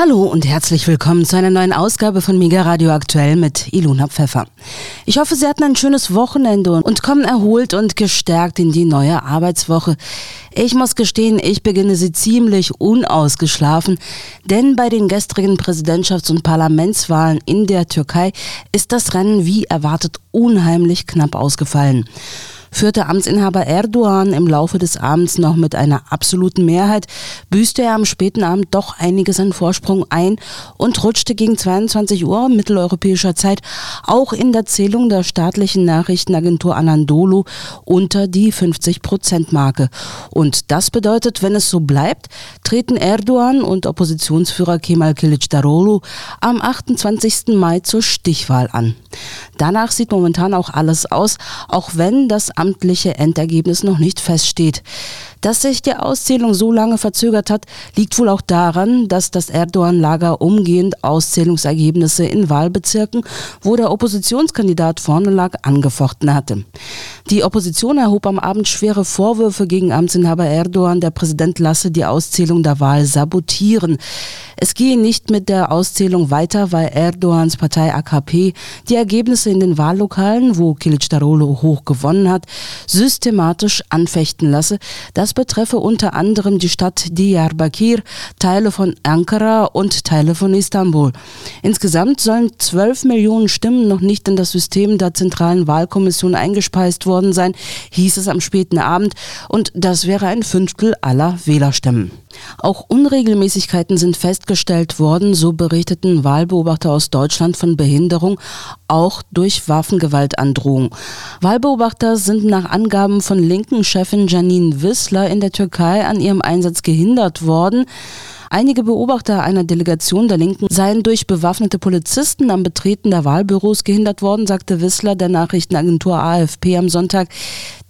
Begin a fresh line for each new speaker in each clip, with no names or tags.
Hallo und herzlich willkommen zu einer neuen Ausgabe von Mega Radio Aktuell mit Ilona Pfeffer. Ich hoffe, Sie hatten ein schönes Wochenende und kommen erholt und gestärkt in die neue Arbeitswoche. Ich muss gestehen, ich beginne sie ziemlich unausgeschlafen, denn bei den gestrigen Präsidentschafts- und Parlamentswahlen in der Türkei ist das Rennen wie erwartet unheimlich knapp ausgefallen führte Amtsinhaber Erdogan im Laufe des Abends noch mit einer absoluten Mehrheit, büßte er am späten Abend doch einiges an Vorsprung ein und rutschte gegen 22 Uhr mitteleuropäischer Zeit auch in der Zählung der staatlichen Nachrichtenagentur Anadolu unter die 50-Prozent-Marke. Und das bedeutet, wenn es so bleibt, treten Erdogan und Oppositionsführer Kemal Kılıçdaroğlu am 28. Mai zur Stichwahl an. Danach sieht momentan auch alles aus, auch wenn das amtliche Endergebnis noch nicht feststeht. Dass sich die Auszählung so lange verzögert hat, liegt wohl auch daran, dass das Erdogan-Lager umgehend Auszählungsergebnisse in Wahlbezirken, wo der Oppositionskandidat vorne lag, angefochten hatte. Die Opposition erhob am Abend schwere Vorwürfe gegen Amtsinhaber Erdogan, der Präsident lasse die Auszählung der Wahl sabotieren. Es gehe nicht mit der Auszählung weiter, weil Erdogans Partei AKP die Ergebnisse in den Wahllokalen, wo Kılıçdaroğlu hoch gewonnen hat, systematisch anfechten lasse. Das betreffe unter anderem die Stadt Diyarbakir, Teile von Ankara und Teile von Istanbul. Insgesamt sollen 12 Millionen Stimmen noch nicht in das System der zentralen Wahlkommission eingespeist worden sein, hieß es am späten Abend, und das wäre ein Fünftel aller Wählerstimmen. Auch Unregelmäßigkeiten sind festgestellt worden, so berichteten Wahlbeobachter aus Deutschland von Behinderung, auch durch Waffengewaltandrohung. Wahlbeobachter sind nach Angaben von linken Chefin Janine Wissler in der Türkei an ihrem Einsatz gehindert worden. Einige Beobachter einer Delegation der Linken seien durch bewaffnete Polizisten am Betreten der Wahlbüros gehindert worden, sagte Wissler der Nachrichtenagentur AFP am Sonntag.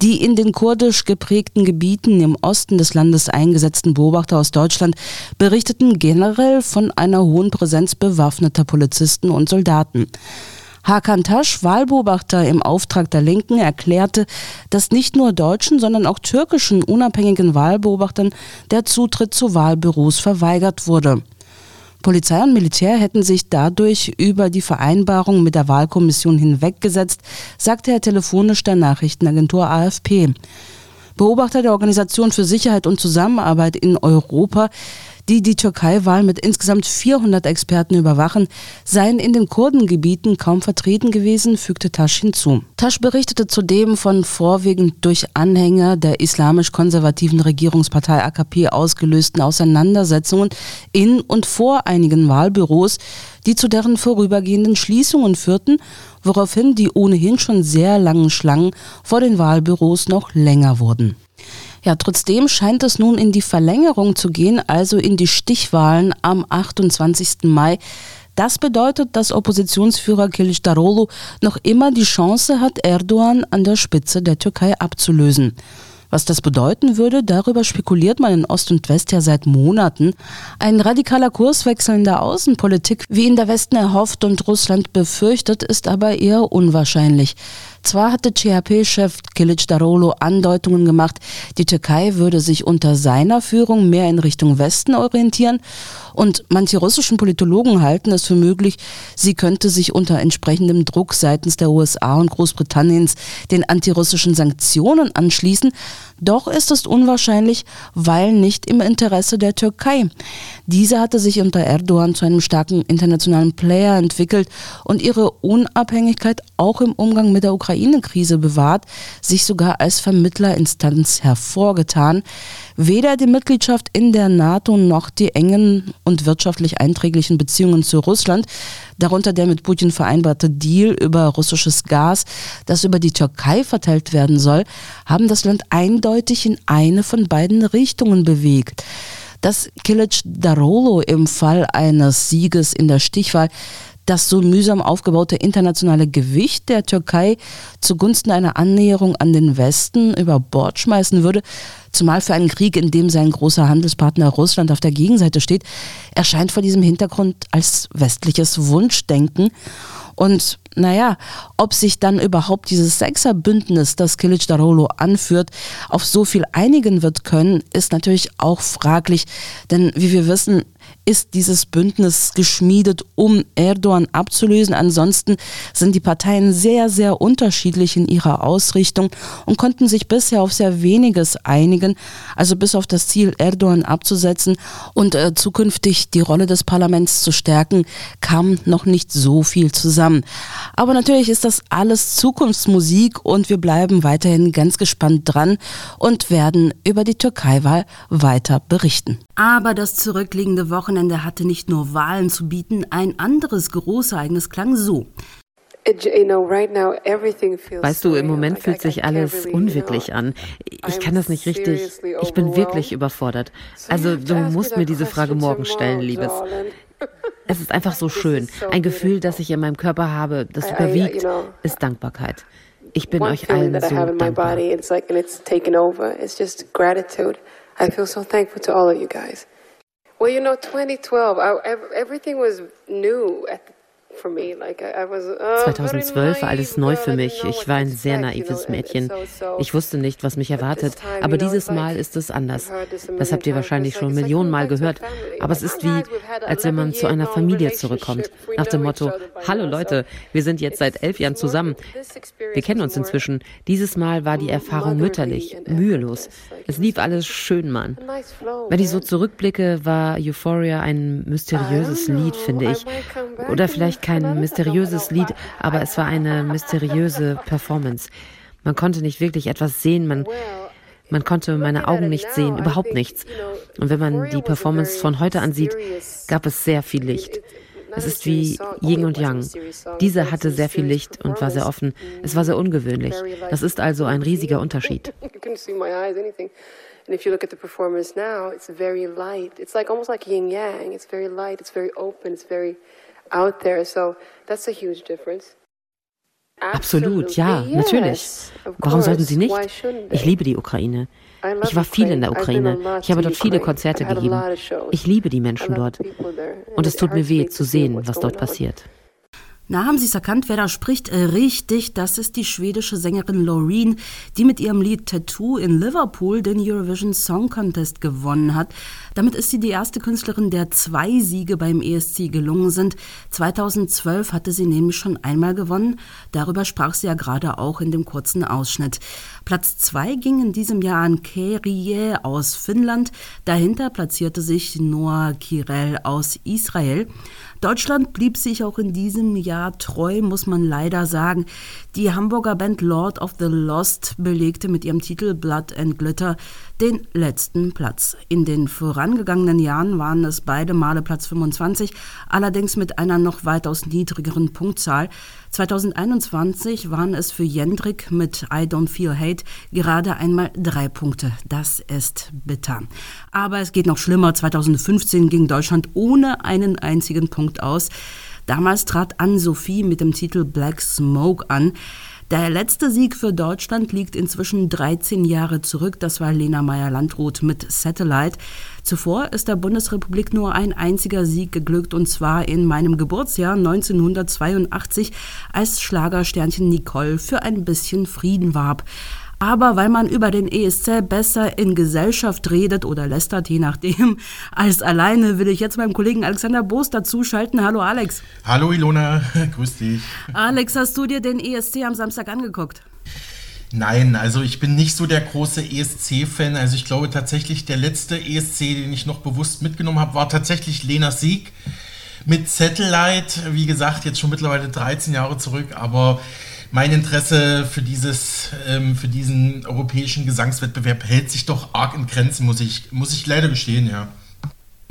Die in den kurdisch geprägten Gebieten im Osten des Landes eingesetzten Beobachter aus Deutschland berichteten generell von einer hohen Präsenz bewaffneter Polizisten und Soldaten. Hakan Tasch, Wahlbeobachter im Auftrag der Linken, erklärte, dass nicht nur deutschen, sondern auch türkischen unabhängigen Wahlbeobachtern der Zutritt zu Wahlbüros verweigert wurde. Polizei und Militär hätten sich dadurch über die Vereinbarung mit der Wahlkommission hinweggesetzt, sagte er telefonisch der Nachrichtenagentur AFP. Beobachter der Organisation für Sicherheit und Zusammenarbeit in Europa die die Türkei-Wahl mit insgesamt 400 Experten überwachen, seien in den Kurdengebieten kaum vertreten gewesen, fügte Tasch hinzu. Tasch berichtete zudem von vorwiegend durch Anhänger der islamisch-konservativen Regierungspartei AKP ausgelösten Auseinandersetzungen in und vor einigen Wahlbüros, die zu deren vorübergehenden Schließungen führten, woraufhin die ohnehin schon sehr langen Schlangen vor den Wahlbüros noch länger wurden. Ja, trotzdem scheint es nun in die Verlängerung zu gehen, also in die Stichwahlen am 28. Mai. Das bedeutet, dass Oppositionsführer Kılıçdaroğlu noch immer die Chance hat, Erdogan an der Spitze der Türkei abzulösen. Was das bedeuten würde, darüber spekuliert man in Ost und West ja seit Monaten. Ein radikaler Kurswechsel in der Außenpolitik, wie ihn der Westen erhofft und Russland befürchtet, ist aber eher unwahrscheinlich. Zwar hatte CHP-Chef Kilic Darolo Andeutungen gemacht, die Türkei würde sich unter seiner Führung mehr in Richtung Westen orientieren und manche russischen Politologen halten es für möglich, sie könnte sich unter entsprechendem Druck seitens der USA und Großbritanniens den antirussischen Sanktionen anschließen, doch ist es unwahrscheinlich, weil nicht im Interesse der Türkei. Diese hatte sich unter Erdogan zu einem starken internationalen Player entwickelt und ihre Unabhängigkeit auch im Umgang mit der Ukraine-Krise bewahrt, sich sogar als Vermittlerinstanz hervorgetan. Weder die Mitgliedschaft in der NATO noch die engen und wirtschaftlich einträglichen Beziehungen zu Russland, darunter der mit Putin vereinbarte Deal über russisches Gas, das über die Türkei verteilt werden soll, haben das Land eindeutig in eine von beiden Richtungen bewegt. Dass Kilic Darolo im Fall eines Sieges in der Stichwahl das so mühsam aufgebaute internationale Gewicht der Türkei zugunsten einer Annäherung an den Westen über Bord schmeißen würde, zumal für einen Krieg, in dem sein großer Handelspartner Russland auf der Gegenseite steht, erscheint vor diesem Hintergrund als westliches Wunschdenken Und naja, ob sich dann überhaupt dieses Sechserbündnis, das Kilic Darolo anführt, auf so viel einigen wird können, ist natürlich auch fraglich. Denn wie wir wissen, ist dieses Bündnis geschmiedet, um Erdogan abzulösen. Ansonsten sind die Parteien sehr, sehr unterschiedlich in ihrer Ausrichtung und konnten sich bisher auf sehr weniges einigen, also bis auf das Ziel, Erdogan abzusetzen und äh, zukünftig die Rolle des Parlaments zu stärken, kam noch nicht so viel zusammen. Aber natürlich ist das alles Zukunftsmusik und wir bleiben weiterhin ganz gespannt dran und werden über die Türkei-Wahl weiter berichten. Aber das zurückliegende Wochenende hatte nicht nur Wahlen zu bieten, ein anderes Großereignis klang so.
Weißt du, im Moment fühlt sich alles unwirklich an. Ich kann das nicht richtig. Ich bin wirklich überfordert. Also du musst mir diese Frage morgen stellen, Liebes. Es ist einfach so schön. Ein Gefühl, das ich in meinem Körper habe, das überwiegt, ist Dankbarkeit. Ich bin euch allen so dankbar. Well, you know, 2012, I, everything was new at the 2012 war alles neu für mich. Ich war ein sehr naives Mädchen. Ich wusste nicht, was mich erwartet. Aber dieses Mal ist es anders. Das habt ihr wahrscheinlich schon Millionenmal gehört. Aber es ist wie, als wenn man zu einer Familie zurückkommt. Nach dem Motto, hallo Leute, wir sind jetzt seit elf Jahren zusammen. Wir kennen uns inzwischen. Dieses Mal war die Erfahrung mütterlich, mühelos. Es lief alles schön, Mann. Wenn ich so zurückblicke, war Euphoria ein mysteriöses Lied, finde ich. Oder vielleicht kein mysteriöses Lied, aber es war eine mysteriöse Performance. Man konnte nicht wirklich etwas sehen, man, man konnte meine Augen nicht sehen, überhaupt nichts. Und wenn man die Performance von heute ansieht, gab es sehr viel Licht. Es ist wie Yin und Yang. Diese hatte sehr viel Licht und war sehr offen. Es war sehr ungewöhnlich. Das ist also ein riesiger Unterschied. And if you look at the performance now, it's very light. It's like almost like yin yang. It's very light, it's very open, it's very out there. So that's a huge difference. Absolut, ja, natürlich. Warum sollten Sie nicht? Ich liebe die Ukraine. Ich war viel in der Ukraine. Ich habe dort viele Konzerte gegeben. Ich liebe die Menschen dort. Und es tut mir weh zu sehen, was dort passiert.
Na, haben Sie es erkannt, wer da spricht? Äh, richtig, das ist die schwedische Sängerin Loreen, die mit ihrem Lied Tattoo in Liverpool den Eurovision Song Contest gewonnen hat. Damit ist sie die erste Künstlerin, der zwei Siege beim ESC gelungen sind. 2012 hatte sie nämlich schon einmal gewonnen. Darüber sprach sie ja gerade auch in dem kurzen Ausschnitt. Platz zwei ging in diesem Jahr an Kerie aus Finnland. Dahinter platzierte sich Noah Kirel aus Israel. Deutschland blieb sich auch in diesem Jahr treu, muss man leider sagen. Die Hamburger Band Lord of the Lost belegte mit ihrem Titel Blood and Glitter den letzten Platz. In den vorangegangenen Jahren waren es beide Male Platz 25, allerdings mit einer noch weitaus niedrigeren Punktzahl. 2021 waren es für Jendrik mit I Don't Feel Hate gerade einmal drei Punkte. Das ist bitter. Aber es geht noch schlimmer. 2015 ging Deutschland ohne einen einzigen Punkt aus. Damals trat Anne-Sophie mit dem Titel Black Smoke an. Der letzte Sieg für Deutschland liegt inzwischen 13 Jahre zurück. Das war Lena Meyer-Landrut mit Satellite. Zuvor ist der Bundesrepublik nur ein einziger Sieg geglückt und zwar in meinem Geburtsjahr 1982, als Schlagersternchen Nicole für ein bisschen Frieden warb. Aber weil man über den ESC besser in Gesellschaft redet oder lästert, je nachdem, als alleine, will ich jetzt meinem Kollegen Alexander Boos dazuschalten. Hallo Alex.
Hallo Ilona, grüß dich.
Alex, hast du dir den ESC am Samstag angeguckt?
Nein, also ich bin nicht so der große ESC-Fan. Also ich glaube tatsächlich, der letzte ESC, den ich noch bewusst mitgenommen habe, war tatsächlich Lena Sieg mit Satellite. Wie gesagt, jetzt schon mittlerweile 13 Jahre zurück, aber mein Interesse für, dieses, ähm, für diesen europäischen Gesangswettbewerb hält sich doch arg in Grenzen, muss ich, muss ich leider gestehen, ja.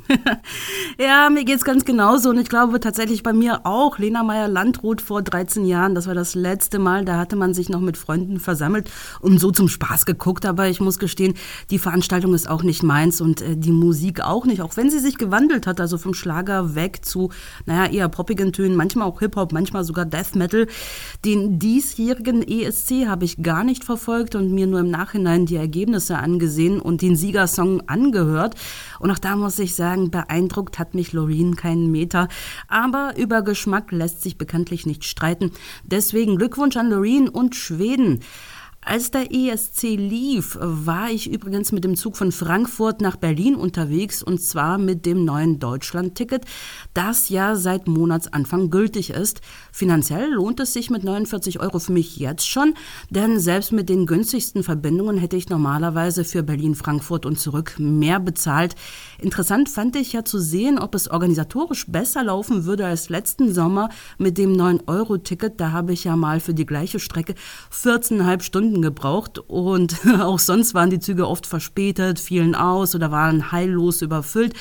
ja, mir geht es ganz genauso und ich glaube tatsächlich bei mir auch. Lena Meyer-Landrut vor 13 Jahren, das war das letzte Mal, da hatte man sich noch mit Freunden versammelt und so zum Spaß geguckt. Aber ich muss gestehen, die Veranstaltung ist auch nicht meins und äh, die Musik auch nicht, auch wenn sie sich gewandelt hat, also vom Schlager weg zu, naja, eher poppigen Tönen, manchmal auch Hip-Hop, manchmal sogar Death Metal. Den diesjährigen ESC habe ich gar nicht verfolgt und mir nur im Nachhinein die Ergebnisse angesehen und den Siegersong angehört. Und auch da muss ich sagen, sagen, beeindruckt hat mich Loreen keinen Meter. Aber über Geschmack lässt sich bekanntlich nicht streiten. Deswegen Glückwunsch an Loreen und Schweden. Als der ESC lief, war ich übrigens mit dem Zug von Frankfurt nach Berlin unterwegs und zwar mit dem neuen Deutschland-Ticket, das ja seit Monatsanfang gültig ist. Finanziell lohnt es sich mit 49 Euro für mich jetzt schon, denn selbst mit den günstigsten Verbindungen hätte ich normalerweise für Berlin, Frankfurt und zurück mehr bezahlt. Interessant fand ich ja zu sehen, ob es organisatorisch besser laufen würde als letzten Sommer mit dem 9-Euro-Ticket. Da habe ich ja mal für die gleiche Strecke 14,5 Stunden Stunden gebraucht und auch sonst waren die Züge oft verspätet, fielen aus oder waren heillos überfüllt.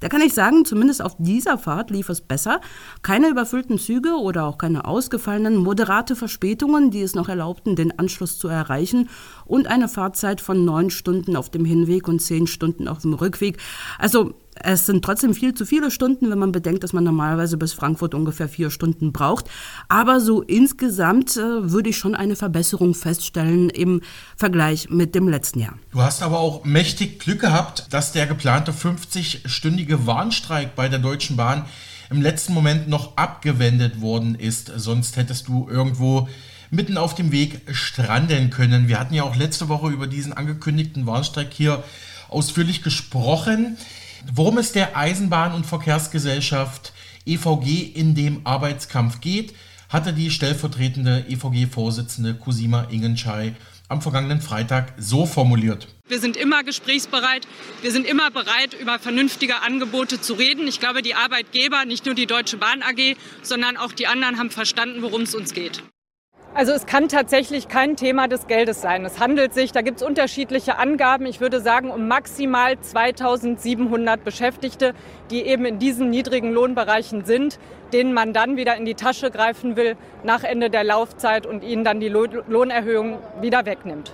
Da kann ich sagen, zumindest auf dieser Fahrt lief es besser. Keine überfüllten Züge oder auch keine ausgefallenen, moderate Verspätungen, die es noch erlaubten, den Anschluss zu erreichen und eine Fahrzeit von neun Stunden auf dem Hinweg und zehn Stunden auf dem Rückweg. Also es sind trotzdem viel zu viele Stunden, wenn man bedenkt, dass man normalerweise bis Frankfurt ungefähr vier Stunden braucht. Aber so insgesamt äh, würde ich schon eine Verbesserung feststellen im Vergleich mit dem letzten Jahr.
Du hast aber auch mächtig Glück gehabt, dass der geplante 50-stündige Warnstreik bei der Deutschen Bahn im letzten Moment noch abgewendet worden ist. Sonst hättest du irgendwo mitten auf dem Weg stranden können. Wir hatten ja auch letzte Woche über diesen angekündigten Warnstreik hier ausführlich gesprochen. Worum es der Eisenbahn- und Verkehrsgesellschaft EVG in dem Arbeitskampf geht, hatte die stellvertretende EVG-Vorsitzende Cosima Ingenschei am vergangenen Freitag so formuliert.
Wir sind immer gesprächsbereit. Wir sind immer bereit, über vernünftige Angebote zu reden. Ich glaube, die Arbeitgeber, nicht nur die Deutsche Bahn AG, sondern auch die anderen haben verstanden, worum es uns geht. Also es kann tatsächlich kein Thema des Geldes sein. Es handelt sich, da gibt es unterschiedliche Angaben, ich würde sagen um maximal 2700 Beschäftigte, die eben in diesen niedrigen Lohnbereichen sind, denen man dann wieder in die Tasche greifen will nach Ende der Laufzeit und ihnen dann die Lohnerhöhung wieder wegnimmt.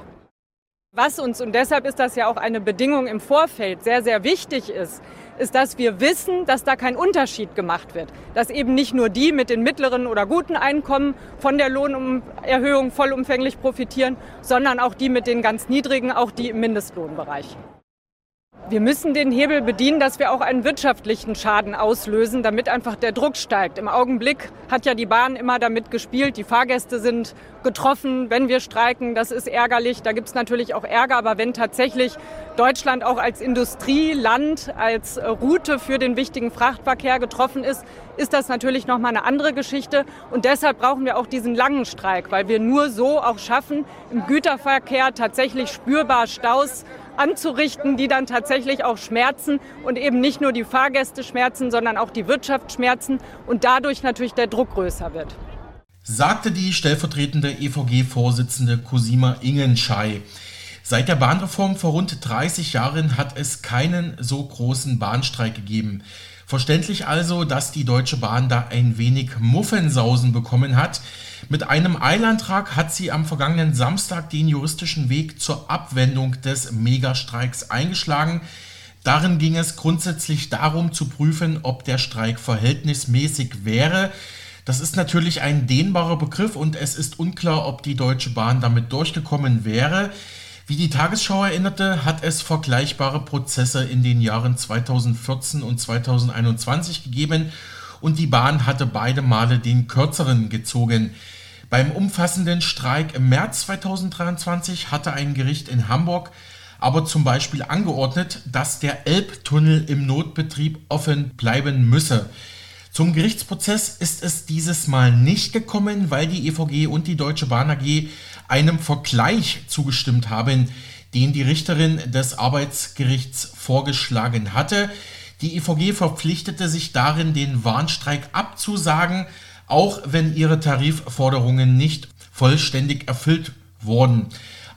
Was uns, und deshalb ist das ja auch eine Bedingung im Vorfeld, sehr, sehr wichtig ist, ist, dass wir wissen, dass da kein Unterschied gemacht wird. Dass eben nicht nur die mit den mittleren oder guten Einkommen von der Lohnerhöhung vollumfänglich profitieren, sondern auch die mit den ganz niedrigen, auch die im Mindestlohnbereich. Wir müssen den Hebel bedienen, dass wir auch einen wirtschaftlichen Schaden auslösen, damit einfach der Druck steigt. Im Augenblick hat ja die Bahn immer damit gespielt, die Fahrgäste sind getroffen, wenn wir streiken, das ist ärgerlich. Da gibt es natürlich auch Ärger, aber wenn tatsächlich Deutschland auch als Industrieland, als Route für den wichtigen Frachtverkehr getroffen ist, ist das natürlich noch mal eine andere Geschichte. Und deshalb brauchen wir auch diesen langen Streik, weil wir nur so auch schaffen, im Güterverkehr tatsächlich spürbar Staus anzurichten, die dann tatsächlich auch schmerzen und eben nicht nur die Fahrgäste schmerzen, sondern auch die Wirtschaft schmerzen und dadurch natürlich der Druck größer wird.
Sagte die stellvertretende EVG-Vorsitzende Cosima Ingenschei. Seit der Bahnreform vor rund 30 Jahren hat es keinen so großen Bahnstreik gegeben. Verständlich also, dass die Deutsche Bahn da ein wenig Muffensausen bekommen hat. Mit einem Eilantrag hat sie am vergangenen Samstag den juristischen Weg zur Abwendung des Megastreiks eingeschlagen. Darin ging es grundsätzlich darum zu prüfen, ob der Streik verhältnismäßig wäre. Das ist natürlich ein dehnbarer Begriff und es ist unklar, ob die Deutsche Bahn damit durchgekommen wäre. Wie die Tagesschau erinnerte, hat es vergleichbare Prozesse in den Jahren 2014 und 2021 gegeben und die Bahn hatte beide Male den kürzeren gezogen. Beim umfassenden Streik im März 2023 hatte ein Gericht in Hamburg aber zum Beispiel angeordnet, dass der Elbtunnel im Notbetrieb offen bleiben müsse. Zum Gerichtsprozess ist es dieses Mal nicht gekommen, weil die EVG und die Deutsche Bahn AG einem Vergleich zugestimmt haben, den die Richterin des Arbeitsgerichts vorgeschlagen hatte. Die EVG verpflichtete sich darin, den Warnstreik abzusagen, auch wenn ihre Tarifforderungen nicht vollständig erfüllt wurden.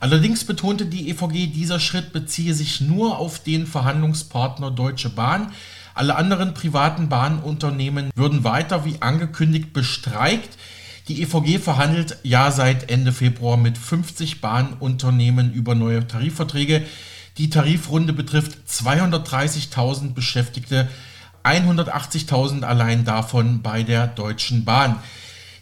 Allerdings betonte die EVG, dieser Schritt beziehe sich nur auf den Verhandlungspartner Deutsche Bahn. Alle anderen privaten Bahnunternehmen würden weiter wie angekündigt bestreikt. Die EVG verhandelt ja seit Ende Februar mit 50 Bahnunternehmen über neue Tarifverträge. Die Tarifrunde betrifft 230.000 Beschäftigte, 180.000 allein davon bei der Deutschen Bahn.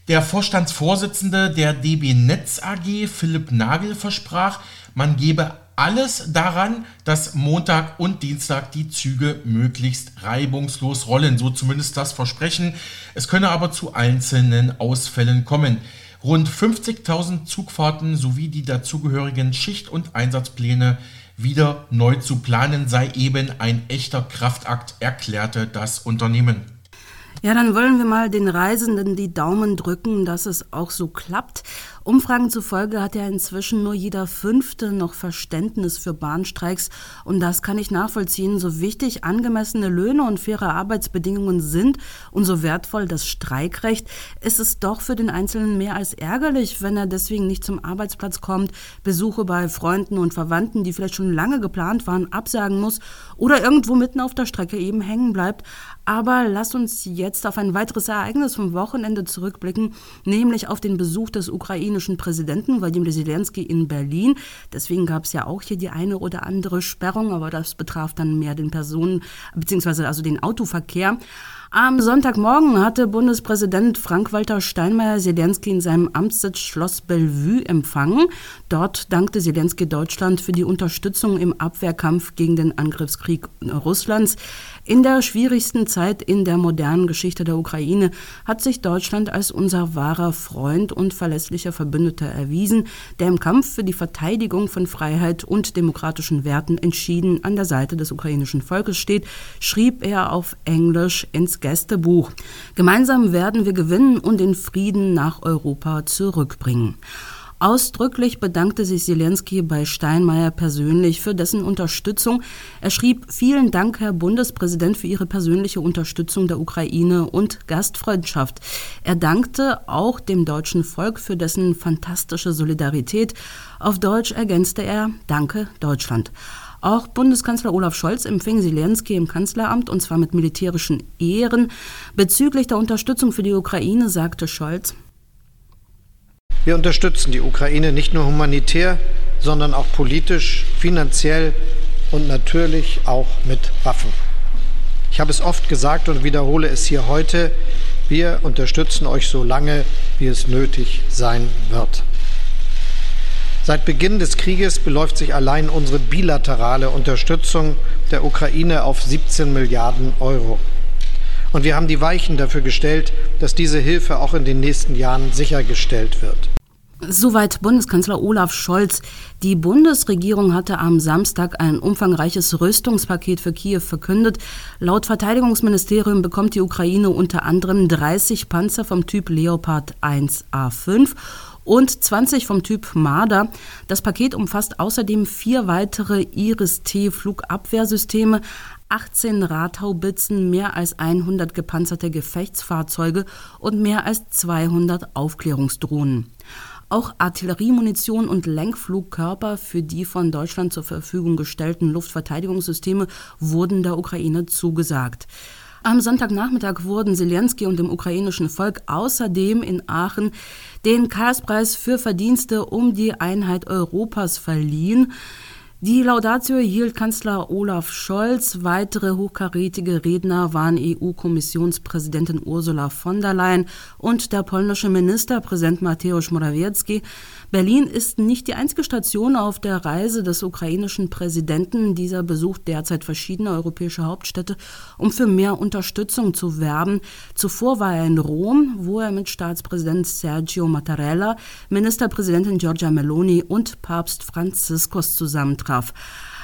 Der Vorstandsvorsitzende der DB Netz AG, Philipp Nagel, versprach, man gebe Alles daran, dass Montag und Dienstag die Züge möglichst reibungslos rollen, so zumindest das Versprechen. Es könne aber zu einzelnen Ausfällen kommen. Rund 50.000 Zugfahrten sowie die dazugehörigen Schicht- und Einsatzpläne wieder neu zu planen sei eben ein echter Kraftakt, erklärte das Unternehmen.
Ja, dann wollen wir mal den Reisenden die Daumen drücken, dass es auch so klappt. Umfragen zufolge hat ja inzwischen nur jeder Fünfte noch Verständnis für Bahnstreiks. Und das kann ich nachvollziehen. So wichtig angemessene Löhne und faire Arbeitsbedingungen sind und so wertvoll das Streikrecht, ist es doch für den Einzelnen mehr als ärgerlich, wenn er deswegen nicht zum Arbeitsplatz kommt, Besuche bei Freunden und Verwandten, die vielleicht schon lange geplant waren, absagen muss oder irgendwo mitten auf der Strecke eben hängen bleibt. Aber lasst uns jetzt auf ein weiteres Ereignis vom Wochenende zurückblicken, nämlich auf den Besuch des ukrainischen Präsidenten Wladimir Zelensky in Berlin. Deswegen gab es ja auch hier die eine oder andere Sperrung, aber das betraf dann mehr den Personen- bzw. also den Autoverkehr. Am Sonntagmorgen hatte Bundespräsident Frank-Walter Steinmeier Zelensky in seinem Amtssitz Schloss Bellevue empfangen. Dort dankte Zelensky Deutschland für die Unterstützung im Abwehrkampf gegen den Angriffskrieg Russlands. In der schwierigsten Zeit in der modernen Geschichte der Ukraine hat sich Deutschland als unser wahrer Freund und verlässlicher Verbündeter erwiesen, der im Kampf für die Verteidigung von Freiheit und demokratischen Werten entschieden an der Seite des ukrainischen Volkes steht, schrieb er auf Englisch ins Gästebuch. Gemeinsam werden wir gewinnen und den Frieden nach Europa zurückbringen. Ausdrücklich bedankte sich Zelensky bei Steinmeier persönlich für dessen Unterstützung. Er schrieb, vielen Dank, Herr Bundespräsident, für Ihre persönliche Unterstützung der Ukraine und Gastfreundschaft. Er dankte auch dem deutschen Volk für dessen fantastische Solidarität. Auf Deutsch ergänzte er, Danke, Deutschland. Auch Bundeskanzler Olaf Scholz empfing Zelensky im Kanzleramt und zwar mit militärischen Ehren. Bezüglich der Unterstützung für die Ukraine sagte Scholz,
wir unterstützen die Ukraine nicht nur humanitär, sondern auch politisch, finanziell und natürlich auch mit Waffen. Ich habe es oft gesagt und wiederhole es hier heute, wir unterstützen euch so lange, wie es nötig sein wird. Seit Beginn des Krieges beläuft sich allein unsere bilaterale Unterstützung der Ukraine auf 17 Milliarden Euro. Und wir haben die Weichen dafür gestellt, dass diese Hilfe auch in den nächsten Jahren sichergestellt wird.
Soweit Bundeskanzler Olaf Scholz. Die Bundesregierung hatte am Samstag ein umfangreiches Rüstungspaket für Kiew verkündet. Laut Verteidigungsministerium bekommt die Ukraine unter anderem 30 Panzer vom Typ Leopard 1A5 und 20 vom Typ Marder. Das Paket umfasst außerdem vier weitere Iris-T-Flugabwehrsysteme, 18 Radhaubitzen, mehr als 100 gepanzerte Gefechtsfahrzeuge und mehr als 200 Aufklärungsdrohnen. Auch Artilleriemunition und Lenkflugkörper für die von Deutschland zur Verfügung gestellten Luftverteidigungssysteme wurden der Ukraine zugesagt. Am Sonntagnachmittag wurden Zelensky und dem ukrainischen Volk außerdem in Aachen den Karlspreis für Verdienste um die Einheit Europas verliehen. Die Laudatio hielt Kanzler Olaf Scholz. Weitere hochkarätige Redner waren EU-Kommissionspräsidentin Ursula von der Leyen und der polnische Ministerpräsident Mateusz Morawiecki. Berlin ist nicht die einzige Station auf der Reise des ukrainischen Präsidenten. Dieser besucht derzeit verschiedene europäische Hauptstädte, um für mehr Unterstützung zu werben. Zuvor war er in Rom, wo er mit Staatspräsident Sergio Mattarella, Ministerpräsidentin Giorgia Meloni und Papst Franziskus zusammentraf.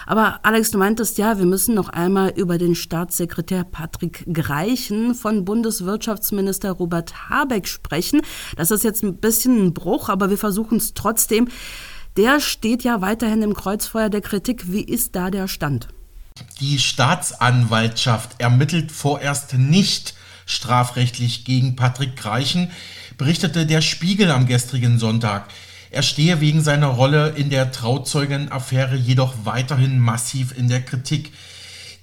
Aber Alex, du meintest ja, wir müssen noch einmal über den Staatssekretär Patrick Greichen von Bundeswirtschaftsminister Robert Habeck sprechen. Das ist jetzt ein bisschen ein Bruch, aber wir versuchen es trotzdem. Der steht ja weiterhin im Kreuzfeuer der Kritik. Wie ist da der Stand?
Die Staatsanwaltschaft ermittelt vorerst nicht strafrechtlich gegen Patrick Greichen, berichtete der Spiegel am gestrigen Sonntag. Er stehe wegen seiner Rolle in der Trauzeugenaffäre jedoch weiterhin massiv in der Kritik.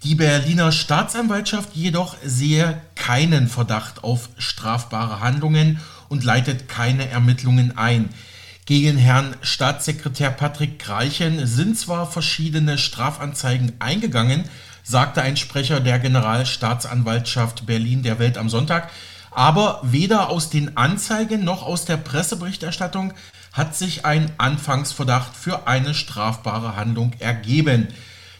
Die Berliner Staatsanwaltschaft jedoch sehe keinen Verdacht auf strafbare Handlungen und leitet keine Ermittlungen ein. Gegen Herrn Staatssekretär Patrick Greichen sind zwar verschiedene Strafanzeigen eingegangen, sagte ein Sprecher der Generalstaatsanwaltschaft Berlin der Welt am Sonntag, aber weder aus den Anzeigen noch aus der Presseberichterstattung hat sich ein Anfangsverdacht für eine strafbare Handlung ergeben.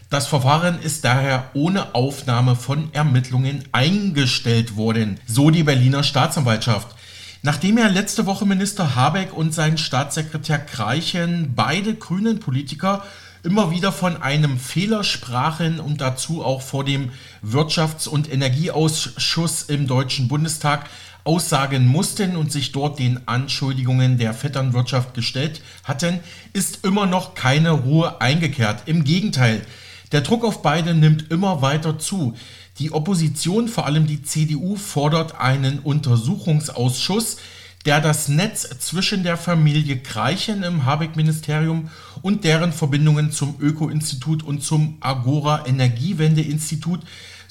Das Verfahren ist daher ohne Aufnahme von Ermittlungen eingestellt worden, so die Berliner Staatsanwaltschaft. Nachdem ja letzte Woche Minister Habeck und sein Staatssekretär Kreichen, beide grünen Politiker, immer wieder von einem Fehler sprachen und dazu auch vor dem Wirtschafts- und Energieausschuss im Deutschen Bundestag aussagen mussten und sich dort den Anschuldigungen der Vetternwirtschaft gestellt hatten, ist immer noch keine Ruhe eingekehrt. Im Gegenteil, der Druck auf beide nimmt immer weiter zu. Die Opposition, vor allem die CDU, fordert einen Untersuchungsausschuss, der das Netz zwischen der Familie Kreichen im Habeck-Ministerium und deren Verbindungen zum Öko-Institut und zum Agora Energiewende-Institut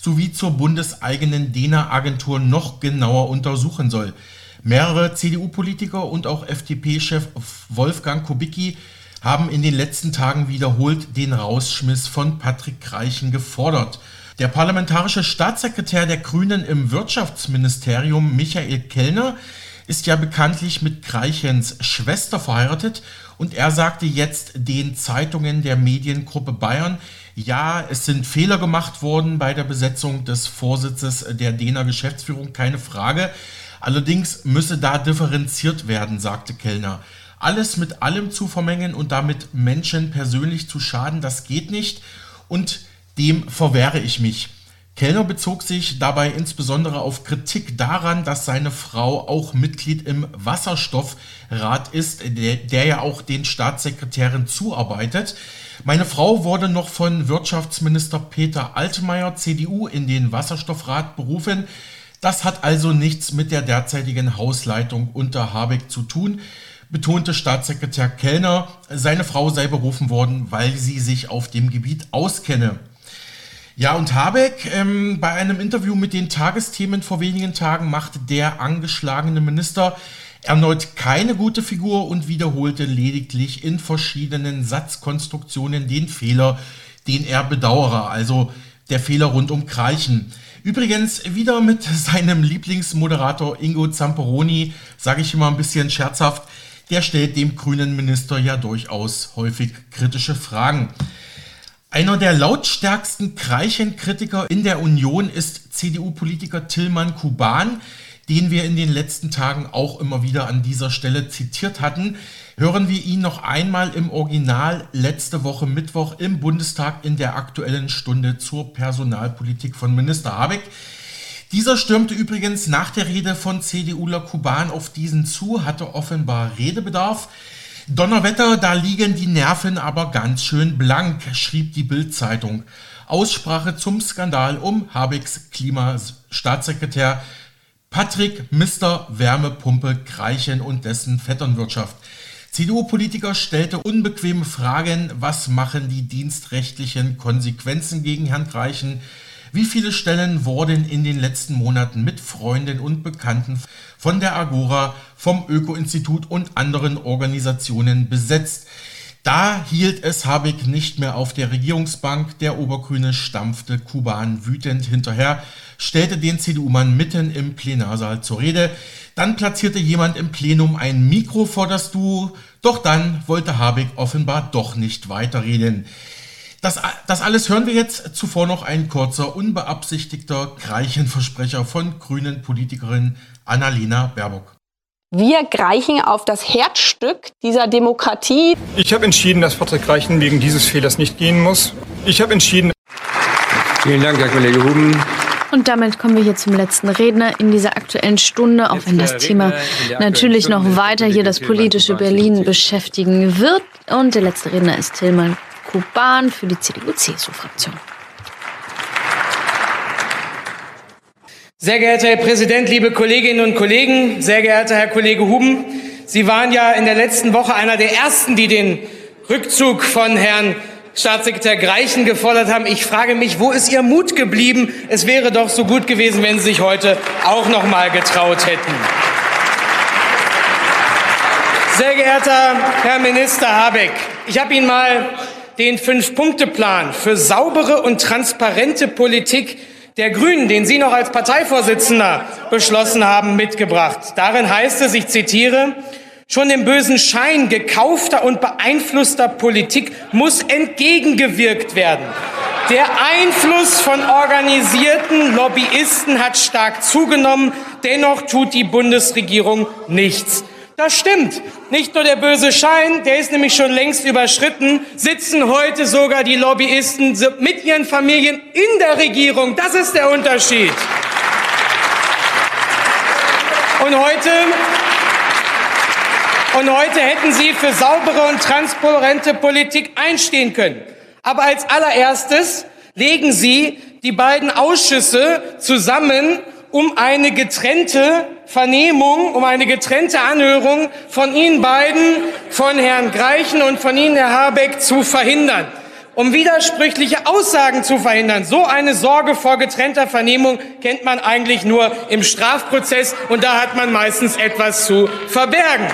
sowie zur bundeseigenen DENA-Agentur noch genauer untersuchen soll. Mehrere CDU-Politiker und auch FDP-Chef Wolfgang Kubicki haben in den letzten Tagen wiederholt den Rausschmiss von Patrick Kreichen gefordert. Der parlamentarische Staatssekretär der Grünen im Wirtschaftsministerium, Michael Kellner, ist ja bekanntlich mit Kreichens Schwester verheiratet und er sagte jetzt den Zeitungen der Mediengruppe Bayern, ja, es sind Fehler gemacht worden bei der Besetzung des Vorsitzes der DENA Geschäftsführung, keine Frage. Allerdings müsse da differenziert werden, sagte Kellner alles mit allem zu vermengen und damit Menschen persönlich zu schaden, das geht nicht und dem verwehre ich mich. Kellner bezog sich dabei insbesondere auf Kritik daran, dass seine Frau auch Mitglied im Wasserstoffrat ist, der, der, ja auch den Staatssekretären zuarbeitet. Meine Frau wurde noch von Wirtschaftsminister Peter Altmaier, CDU, in den Wasserstoffrat berufen. Das hat also nichts mit der derzeitigen Hausleitung unter Habeck zu tun betonte Staatssekretär Kellner, seine Frau sei berufen worden, weil sie sich auf dem Gebiet auskenne. Ja, und Habeck, ähm, bei einem Interview mit den Tagesthemen vor wenigen Tagen machte der angeschlagene Minister erneut keine gute Figur und wiederholte lediglich in verschiedenen Satzkonstruktionen den Fehler, den er bedauere, also der Fehler rund um Kreichen. Übrigens wieder mit seinem Lieblingsmoderator Ingo Zamperoni, sage ich immer ein bisschen scherzhaft, der stellt dem grünen Minister ja durchaus häufig kritische Fragen. Einer der lautstärksten Kreichenkritiker in der Union ist CDU-Politiker Tillmann Kuban, den wir in den letzten Tagen auch immer wieder an dieser Stelle zitiert hatten. Hören wir ihn noch einmal im Original letzte Woche Mittwoch im Bundestag in der aktuellen Stunde zur Personalpolitik von Minister Habeck. Dieser stürmte übrigens nach der Rede von CDUler Kuban auf diesen zu, hatte offenbar Redebedarf. Donnerwetter, da liegen die Nerven aber ganz schön blank, schrieb die Bild-Zeitung. Aussprache zum Skandal um Habecks Klimastaatssekretär Patrick Mr. Wärmepumpe Kreichen und dessen Vetternwirtschaft. CDU-Politiker stellte unbequeme Fragen, was machen die dienstrechtlichen Konsequenzen gegen Herrn Kreichen? Wie viele Stellen wurden in den letzten Monaten mit Freunden und Bekannten von der Agora, vom Öko-Institut und anderen Organisationen besetzt? Da hielt es Habeck nicht mehr auf der Regierungsbank. Der Obergrüne stampfte Kuban wütend hinterher, stellte den CDU-Mann mitten im Plenarsaal zur Rede. Dann platzierte jemand im Plenum ein Mikro vor das Duo. Doch dann wollte Habeck offenbar doch nicht weiterreden. Das, das alles hören wir jetzt. Zuvor noch ein kurzer, unbeabsichtigter Greichenversprecher von grünen Politikerin Annalena Baerbock.
Wir greichen auf das Herzstück dieser Demokratie.
Ich habe entschieden, dass Patrick Reichen wegen dieses Fehlers nicht gehen muss. Ich habe entschieden.
Vielen Dank, Herr Kollege Huben.
Und damit kommen wir hier zum letzten Redner in dieser aktuellen Stunde, auch wenn das Thema natürlich noch weiter hier das politische Berlin beschäftigen wird. Und der letzte Redner ist Tillmann Kuban für die CDU-CSU-Fraktion.
Sehr geehrter Herr Präsident, liebe Kolleginnen und Kollegen, sehr geehrter Herr Kollege Huben, Sie waren ja in der letzten Woche einer der ersten, die den Rückzug von Herrn Staatssekretär Greichen gefordert haben. Ich frage mich, wo ist Ihr Mut geblieben? Es wäre doch so gut gewesen, wenn Sie sich heute auch noch mal getraut hätten. Sehr geehrter Herr Minister Habeck, ich habe Ihnen mal den Fünf-Punkte-Plan für saubere und transparente Politik der Grünen, den Sie noch als Parteivorsitzender beschlossen haben, mitgebracht. Darin heißt es, ich zitiere, Schon dem bösen Schein gekaufter und beeinflusster Politik muss entgegengewirkt werden. Der Einfluss von organisierten Lobbyisten hat stark zugenommen. Dennoch tut die Bundesregierung nichts. Das stimmt. Nicht nur der böse Schein, der ist nämlich schon längst überschritten, sitzen heute sogar die Lobbyisten mit ihren Familien in der Regierung. Das ist der Unterschied. Und heute, und heute hätten Sie für saubere und transparente Politik einstehen können. Aber als allererstes legen Sie die beiden Ausschüsse zusammen, um eine getrennte Vernehmung, um eine getrennte Anhörung von Ihnen beiden, von Herrn Greichen und von Ihnen, Herr Habeck, zu verhindern. Um widersprüchliche Aussagen zu verhindern. So eine Sorge vor getrennter Vernehmung kennt man eigentlich nur im Strafprozess und da hat man meistens etwas zu verbergen.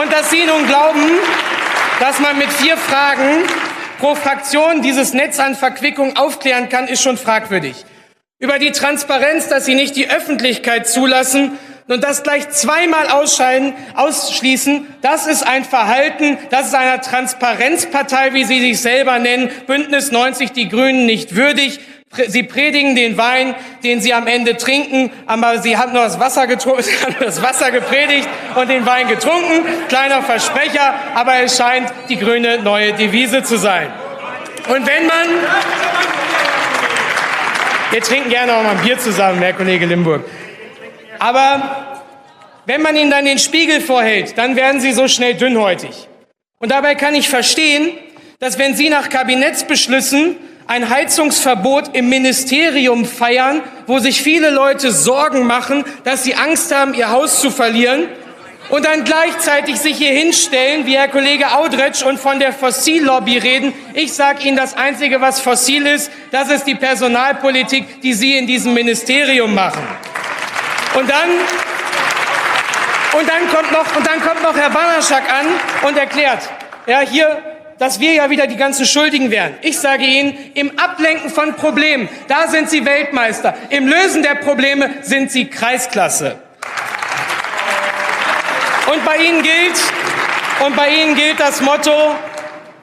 Und dass Sie nun glauben, dass man mit vier Fragen pro Fraktion dieses Netz an Verquickung aufklären kann, ist schon fragwürdig. Über die Transparenz, dass Sie nicht die Öffentlichkeit zulassen und das gleich zweimal ausschließen, das ist ein Verhalten, das ist einer Transparenzpartei, wie Sie sich selber nennen, Bündnis 90 Die Grünen nicht würdig. Sie predigen den Wein, den sie am Ende trinken, aber sie haben nur das Wasser getrunken, das Wasser gepredigt und den Wein getrunken. Kleiner Versprecher, aber es scheint die grüne neue Devise zu sein. Und wenn man, wir trinken gerne auch mal ein Bier zusammen, Herr Kollege Limburg. Aber wenn man ihnen dann den Spiegel vorhält, dann werden sie so schnell dünnhäutig. Und dabei kann ich verstehen, dass wenn sie nach Kabinettsbeschlüssen ein Heizungsverbot im Ministerium feiern, wo sich viele Leute Sorgen machen, dass sie Angst haben, ihr Haus zu verlieren, und dann gleichzeitig sich hier hinstellen, wie Herr Kollege Audretsch, und von der Fossillobby reden. Ich sage Ihnen, das Einzige, was fossil ist, das ist die Personalpolitik, die Sie in diesem Ministerium machen. Und dann, und dann, kommt, noch, und dann kommt noch Herr Banaschak an und erklärt, ja, hier dass wir ja wieder die ganzen Schuldigen wären. Ich sage Ihnen, im Ablenken von Problemen, da sind Sie Weltmeister. Im Lösen der Probleme sind Sie Kreisklasse. Und bei Ihnen gilt, und bei Ihnen gilt das Motto,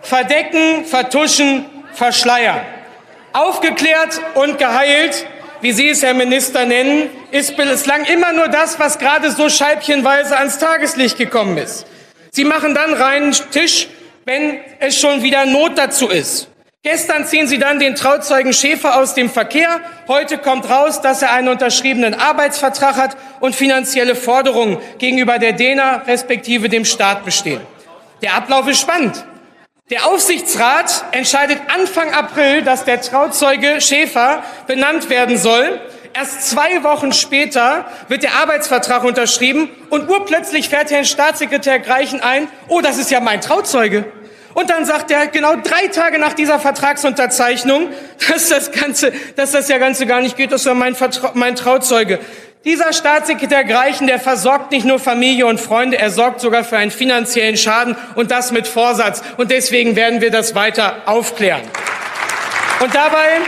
verdecken, vertuschen, verschleiern. Aufgeklärt und geheilt, wie Sie es, Herr Minister, nennen, ist bislang immer nur das, was gerade so scheibchenweise ans Tageslicht gekommen ist. Sie machen dann reinen Tisch wenn es schon wieder Not dazu ist. Gestern ziehen Sie dann den Trauzeugen Schäfer aus dem Verkehr. Heute kommt raus, dass er einen unterschriebenen Arbeitsvertrag hat und finanzielle Forderungen gegenüber der DENA respektive dem Staat bestehen. Der Ablauf ist spannend. Der Aufsichtsrat entscheidet Anfang April, dass der Trauzeuge Schäfer benannt werden soll. Erst zwei Wochen später wird der Arbeitsvertrag unterschrieben und urplötzlich fährt Herrn Staatssekretär Greichen ein, oh, das ist ja mein Trauzeuge. Und dann sagt er genau drei Tage nach dieser Vertragsunterzeichnung, dass das Ganze, dass das ja Ganze gar nicht geht, das war mein, Vertra mein Trauzeuge. Dieser Staatssekretär Greichen, der versorgt nicht nur Familie und Freunde, er sorgt sogar für einen finanziellen Schaden und das mit Vorsatz. Und deswegen werden wir das weiter aufklären. Und dabei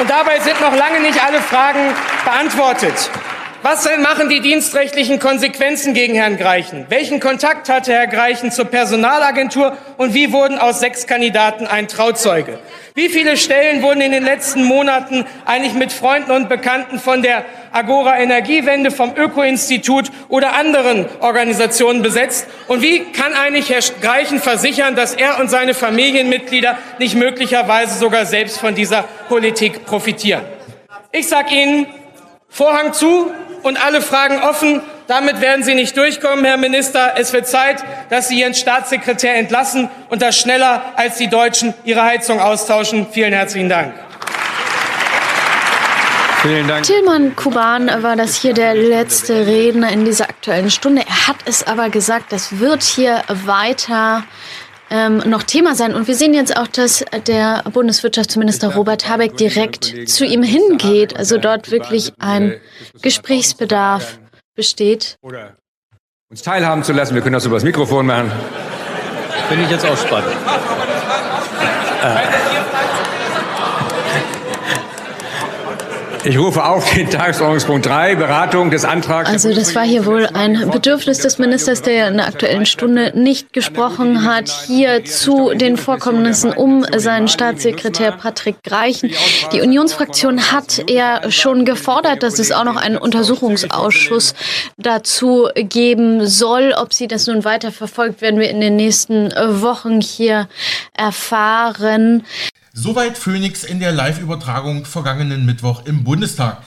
und dabei sind noch lange nicht alle Fragen beantwortet. Was machen die dienstrechtlichen Konsequenzen gegen Herrn Greichen? Welchen Kontakt hatte Herr Greichen zur Personalagentur und wie wurden aus sechs Kandidaten ein Trauzeuge? Wie viele Stellen wurden in den letzten Monaten eigentlich mit Freunden und Bekannten von der Agora Energiewende, vom Öko-Institut oder anderen Organisationen besetzt? Und wie kann eigentlich Herr Greichen versichern, dass er und seine Familienmitglieder nicht möglicherweise sogar selbst von dieser Politik profitieren? Ich sage Ihnen, Vorhang zu, und alle Fragen offen. Damit werden Sie nicht durchkommen, Herr Minister. Es wird Zeit, dass Sie Ihren Staatssekretär entlassen und das schneller als die Deutschen ihre Heizung austauschen. Vielen herzlichen Dank.
Vielen Dank. Tilman Kuban war das hier der letzte Redner in dieser aktuellen Stunde. Er hat es aber gesagt, das wird hier weiter ähm, noch Thema sein. Und wir sehen jetzt auch, dass der Bundeswirtschaftsminister Robert Habeck direkt zu ihm hingeht. Also dort wirklich ein Gesprächsbedarf besteht.
Oder uns teilhaben zu lassen. Wir können das über das Mikrofon machen.
Finde ich jetzt auch spannend.
Ich rufe auf den Tagesordnungspunkt 3, Beratung des Antrags.
Also das war hier wohl ein Bedürfnis des Ministers, der in der Aktuellen Stunde nicht gesprochen hat, hier zu den Vorkommnissen um seinen Staatssekretär Patrick Greichen. Die Unionsfraktion hat ja schon gefordert, dass es auch noch einen Untersuchungsausschuss dazu geben soll. Ob sie das nun weiter verfolgt, werden wir in den nächsten Wochen hier erfahren.
Soweit Phoenix in der Live-Übertragung vergangenen Mittwoch im Bundestag.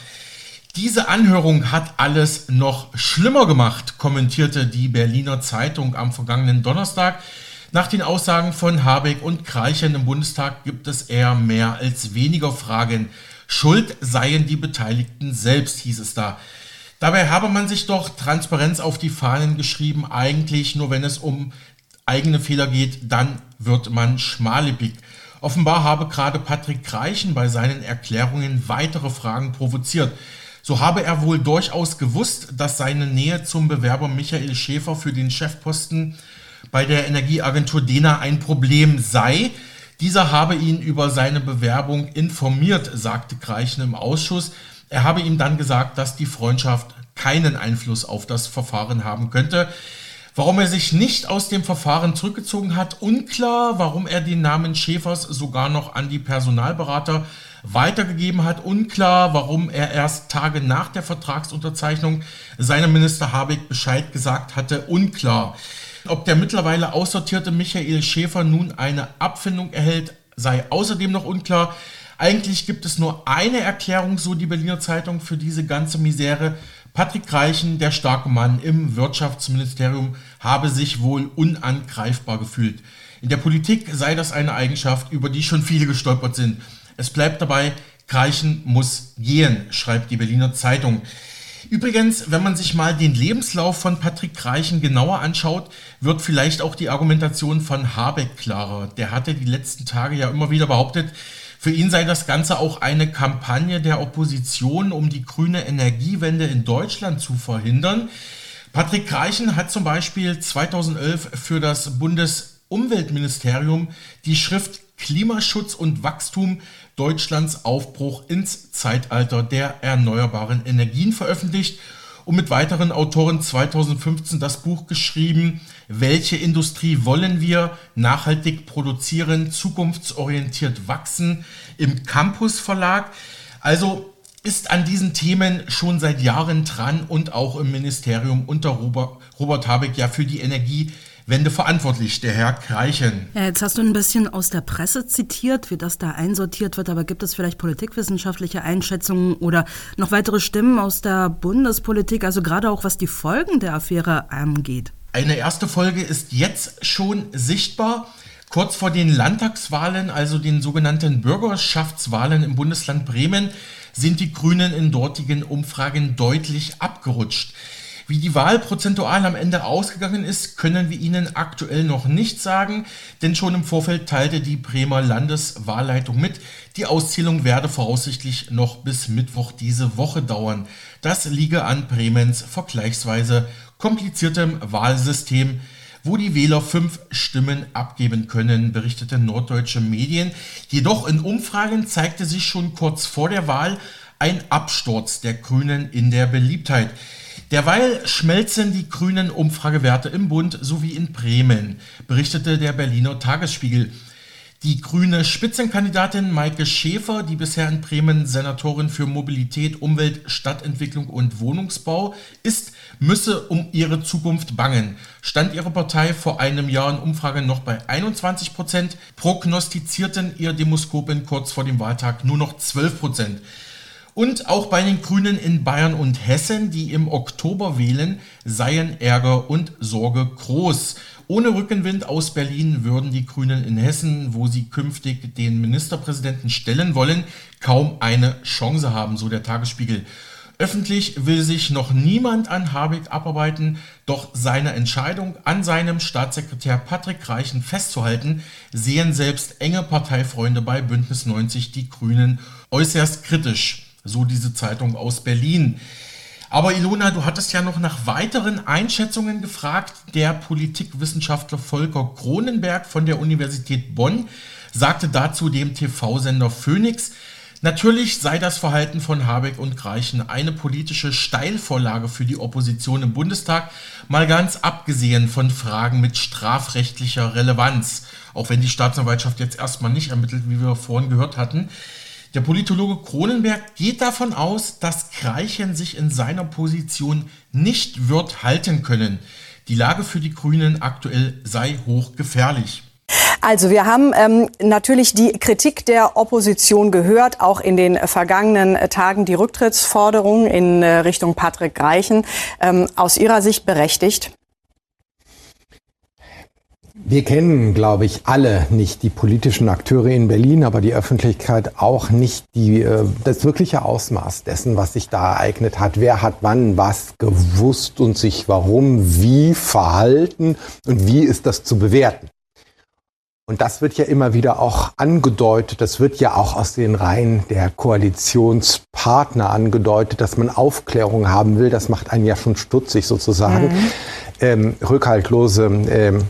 Diese Anhörung hat alles noch schlimmer gemacht, kommentierte die Berliner Zeitung am vergangenen Donnerstag. Nach den Aussagen von Habeck und Kreichen im Bundestag gibt es eher mehr als weniger Fragen. Schuld seien die Beteiligten selbst, hieß es da. Dabei habe man sich doch Transparenz auf die Fahnen geschrieben, eigentlich nur wenn es um eigene Fehler geht, dann wird man schmallippig. Offenbar habe gerade Patrick Kreichen bei seinen Erklärungen weitere Fragen provoziert. So habe er wohl durchaus gewusst, dass seine Nähe zum Bewerber Michael Schäfer für den Chefposten bei der Energieagentur DENA ein Problem sei. Dieser habe ihn über seine Bewerbung informiert, sagte Kreichen im Ausschuss. Er habe ihm dann gesagt, dass die Freundschaft keinen Einfluss auf das Verfahren haben könnte. Warum er sich nicht aus dem Verfahren zurückgezogen hat, unklar. Warum er den Namen Schäfers sogar noch an die Personalberater weitergegeben hat, unklar. Warum er erst Tage nach der Vertragsunterzeichnung seinem Minister Habeck Bescheid gesagt hatte, unklar. Ob der mittlerweile aussortierte Michael Schäfer nun eine Abfindung erhält, sei außerdem noch unklar. Eigentlich gibt es nur eine Erklärung, so die Berliner Zeitung, für diese ganze Misere. Patrick Reichen, der starke Mann im Wirtschaftsministerium, habe sich wohl unangreifbar gefühlt. In der Politik sei das eine Eigenschaft, über die schon viele gestolpert sind. Es bleibt dabei, Kreichen muss gehen, schreibt die Berliner Zeitung. Übrigens, wenn man sich mal den Lebenslauf von Patrick Kreichen genauer anschaut, wird vielleicht auch die Argumentation von Habeck klarer. Der hatte die letzten Tage ja immer wieder behauptet, für ihn sei das Ganze auch eine Kampagne der Opposition, um die grüne Energiewende in Deutschland zu verhindern. Patrick Kreichen hat zum Beispiel 2011 für das Bundesumweltministerium die Schrift Klimaschutz und Wachstum Deutschlands Aufbruch ins Zeitalter der erneuerbaren Energien veröffentlicht und mit weiteren Autoren 2015 das Buch geschrieben, welche Industrie wollen wir nachhaltig produzieren, zukunftsorientiert wachsen im Campus Verlag. Also ist an diesen Themen schon seit Jahren dran und auch im Ministerium unter Robert, Robert Habeck ja für die Energie Wende verantwortlich, der Herr Kreichen.
Ja, jetzt hast du ein bisschen aus der Presse zitiert, wie das da einsortiert wird, aber gibt es vielleicht politikwissenschaftliche Einschätzungen oder noch weitere Stimmen aus der Bundespolitik, also gerade auch was die Folgen der Affäre angeht?
Eine erste Folge ist jetzt schon sichtbar. Kurz vor den Landtagswahlen, also den sogenannten Bürgerschaftswahlen im Bundesland Bremen, sind die Grünen in dortigen Umfragen deutlich abgerutscht. Wie die Wahl prozentual am Ende ausgegangen ist, können wir Ihnen aktuell noch nicht sagen, denn schon im Vorfeld teilte die Bremer Landeswahlleitung mit, die Auszählung werde voraussichtlich noch bis Mittwoch diese Woche dauern. Das liege an Bremens vergleichsweise kompliziertem Wahlsystem, wo die Wähler fünf Stimmen abgeben können, berichtete norddeutsche Medien. Jedoch in Umfragen zeigte sich schon kurz vor der Wahl ein Absturz der Grünen in der Beliebtheit. Derweil schmelzen die grünen Umfragewerte im Bund sowie in Bremen, berichtete der Berliner Tagesspiegel. Die grüne Spitzenkandidatin Maike Schäfer, die bisher in Bremen Senatorin für Mobilität, Umwelt, Stadtentwicklung und Wohnungsbau ist, müsse um ihre Zukunft bangen. Stand ihre Partei vor einem Jahr in Umfragen noch bei 21 Prozent, prognostizierten ihr Demoskopen kurz vor dem Wahltag nur noch 12 Prozent. Und auch bei den Grünen in Bayern und Hessen, die im Oktober wählen, seien Ärger und Sorge groß. Ohne Rückenwind aus Berlin würden die Grünen in Hessen, wo sie künftig den Ministerpräsidenten stellen wollen, kaum eine Chance haben, so der Tagesspiegel. Öffentlich will sich noch niemand an Habeck abarbeiten, doch seine Entscheidung, an seinem Staatssekretär Patrick Reichen festzuhalten, sehen selbst enge Parteifreunde bei Bündnis 90 die Grünen äußerst kritisch so diese Zeitung aus Berlin. Aber Ilona, du hattest ja noch nach weiteren Einschätzungen gefragt. Der Politikwissenschaftler Volker Kronenberg von der Universität Bonn sagte dazu dem TV-Sender Phoenix, Natürlich sei das Verhalten von Habeck und Greichen eine politische Steilvorlage für die Opposition im Bundestag, mal ganz abgesehen von Fragen mit strafrechtlicher Relevanz, auch wenn die Staatsanwaltschaft jetzt erstmal nicht ermittelt, wie wir vorhin gehört hatten. Der Politologe Kronenberg geht davon aus, dass Greichen sich in seiner Position nicht wird halten können. Die Lage für die Grünen aktuell sei hochgefährlich.
Also wir haben ähm, natürlich die Kritik der Opposition gehört, auch in den vergangenen äh, Tagen die Rücktrittsforderung in äh, Richtung Patrick Greichen. Ähm, aus Ihrer Sicht berechtigt?
Wir kennen, glaube ich, alle nicht die politischen Akteure in Berlin, aber die Öffentlichkeit auch nicht die, äh, das wirkliche Ausmaß dessen, was sich da ereignet hat. Wer hat wann was gewusst und sich warum wie verhalten und wie ist das zu bewerten? Und das wird ja immer wieder auch angedeutet, das wird ja auch aus den Reihen der Koalitionspartner angedeutet, dass man Aufklärung haben will. Das macht einen ja schon stutzig sozusagen. Mhm. Ähm, rückhaltlose ähm,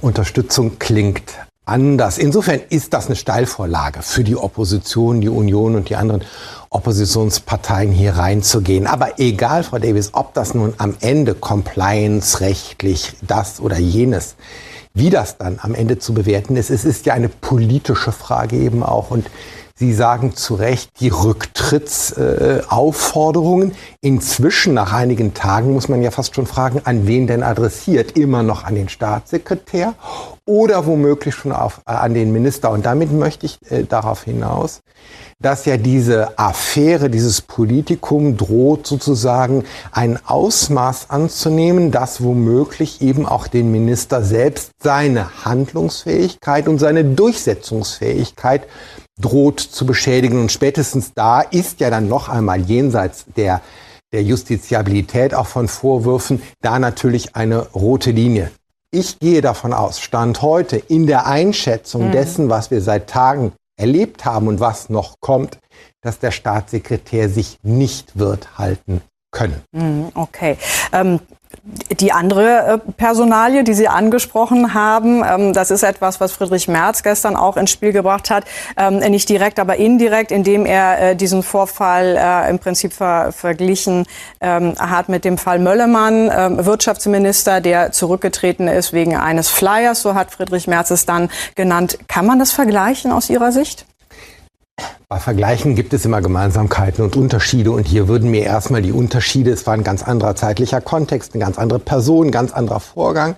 Unterstützung klingt anders. Insofern ist das eine Steilvorlage für die Opposition, die Union und die anderen Oppositionsparteien hier reinzugehen. Aber egal, Frau Davis, ob das nun am Ende compliance rechtlich das oder jenes wie das dann am Ende zu bewerten ist, es ist ja eine politische Frage eben auch. Und Sie sagen zu Recht, die Rücktrittsaufforderungen. Äh, Inzwischen, nach einigen Tagen, muss man ja fast schon fragen, an wen denn adressiert? Immer noch an den Staatssekretär oder womöglich schon auf, äh, an den Minister. Und damit möchte ich äh, darauf hinaus, dass ja diese Affäre, dieses Politikum droht sozusagen ein Ausmaß anzunehmen, das womöglich eben auch den Minister selbst seine Handlungsfähigkeit und seine Durchsetzungsfähigkeit droht zu beschädigen. Und spätestens da ist ja dann noch einmal jenseits der, der Justiziabilität auch von Vorwürfen da natürlich eine rote Linie. Ich gehe davon aus, Stand heute in der Einschätzung mhm. dessen, was wir seit Tagen erlebt haben und was noch kommt, dass der Staatssekretär sich nicht wird halten können.
Mhm, okay. Ähm, die andere äh, Personalie, die Sie angesprochen haben, ähm, das ist etwas, was Friedrich Merz gestern auch ins Spiel gebracht hat. Ähm, nicht direkt, aber indirekt, indem er äh, diesen Vorfall äh, im Prinzip verglichen ähm, hat mit dem Fall Möllemann, Wirtschaftsminister, der zurückgetreten ist wegen eines Flyers, so hat Friedrich Merz es dann genannt. Kann man das vergleichen aus Ihrer Sicht?
Bei Vergleichen gibt es immer Gemeinsamkeiten und Unterschiede. Und hier würden mir erstmal die Unterschiede, es war ein ganz anderer zeitlicher Kontext, eine ganz andere Person, ein ganz anderer Vorgang,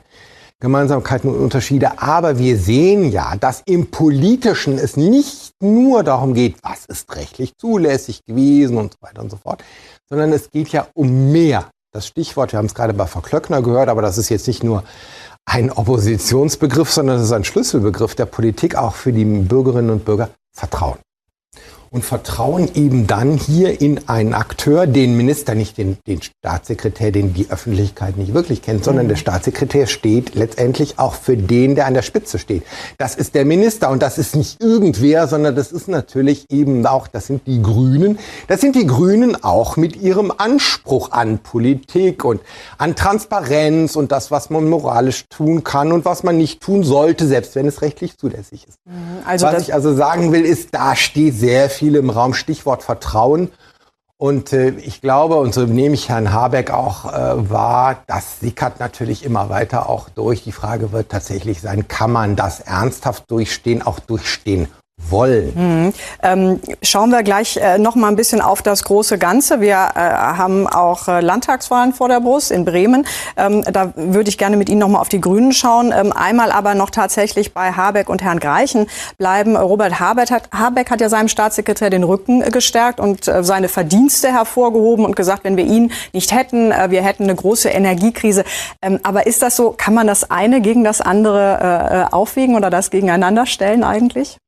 Gemeinsamkeiten und Unterschiede, aber wir sehen ja, dass im Politischen es nicht nur darum geht, was ist rechtlich zulässig gewesen und so weiter und so fort, sondern es geht ja um mehr. Das Stichwort, wir haben es gerade bei Frau Klöckner gehört, aber das ist jetzt nicht nur ein Oppositionsbegriff, sondern es ist ein Schlüsselbegriff der Politik auch für die Bürgerinnen und Bürger, Vertrauen und vertrauen eben dann hier in einen Akteur, den Minister, nicht den, den Staatssekretär, den die Öffentlichkeit nicht wirklich kennt, sondern der Staatssekretär steht letztendlich auch für den, der an der Spitze steht. Das ist der Minister und das ist nicht irgendwer, sondern das ist natürlich eben auch, das sind die Grünen. Das sind die Grünen auch mit ihrem Anspruch an Politik und an Transparenz und das, was man moralisch tun kann und was man nicht tun sollte, selbst wenn es rechtlich zulässig ist. Mhm. Also was ich also sagen will, ist, da steht sehr viel viel im Raum, Stichwort Vertrauen. Und äh, ich glaube, und so nehme ich Herrn Habeck auch äh, wahr, das sickert natürlich immer weiter auch durch. Die Frage wird tatsächlich sein, kann man das ernsthaft durchstehen, auch durchstehen wollen.
Mhm. Ähm, schauen wir gleich äh, noch mal ein bisschen auf das große Ganze. Wir äh, haben auch äh, Landtagswahlen vor der Brust in Bremen. Ähm, da würde ich gerne mit Ihnen noch mal auf die Grünen schauen. Ähm, einmal aber noch tatsächlich bei Habeck und Herrn Greichen bleiben. Robert Habeck hat, Habeck hat ja seinem Staatssekretär den Rücken äh, gestärkt und äh, seine Verdienste hervorgehoben und gesagt, wenn wir ihn nicht hätten, äh, wir hätten eine große Energiekrise. Ähm, aber ist das so? Kann man das eine gegen das andere aufwiegen oder das gegeneinander stellen eigentlich?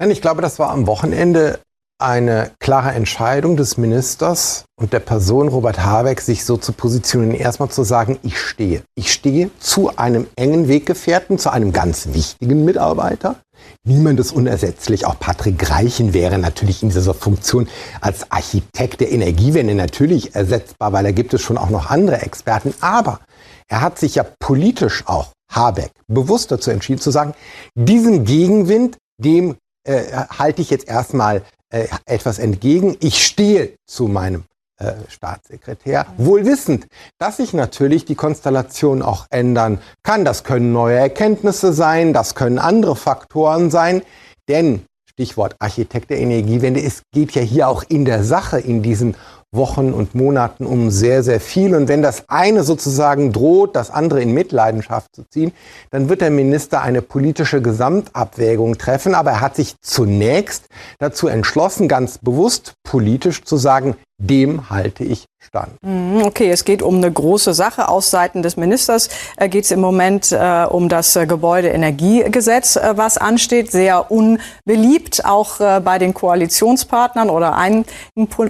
Nein, ich glaube, das war am Wochenende eine klare Entscheidung des Ministers und der Person Robert Habeck, sich so zu positionieren, erstmal zu sagen, ich stehe. Ich stehe zu einem engen Weggefährten, zu einem ganz wichtigen Mitarbeiter. Niemand ist unersetzlich. Auch Patrick Greichen wäre natürlich in dieser Funktion als Architekt der Energiewende natürlich ersetzbar, weil da gibt es schon auch noch andere Experten. Aber er hat sich ja politisch auch Habeck bewusst dazu entschieden zu sagen, diesen Gegenwind, dem äh, halte ich jetzt erstmal äh, etwas entgegen. Ich stehe zu meinem äh, Staatssekretär, wohl wissend, dass sich natürlich die Konstellation auch ändern kann. Das können neue Erkenntnisse sein, das können andere Faktoren sein, denn Stichwort Architekt der Energiewende, es geht ja hier auch in der Sache in diesen Wochen und Monaten um sehr, sehr viel. Und wenn das eine sozusagen droht, das andere in Mitleidenschaft zu ziehen, dann wird der Minister eine politische Gesamtabwägung treffen. Aber er hat sich zunächst dazu entschlossen, ganz bewusst politisch zu sagen, dem halte ich stand.
Mhm, okay, es geht um eine große Sache. Aus Seiten des Ministers äh, geht es im Moment äh, um das äh, Gebäudeenergiegesetz, äh, was ansteht. Sehr unbeliebt, auch äh, bei den Koalitionspartnern oder einem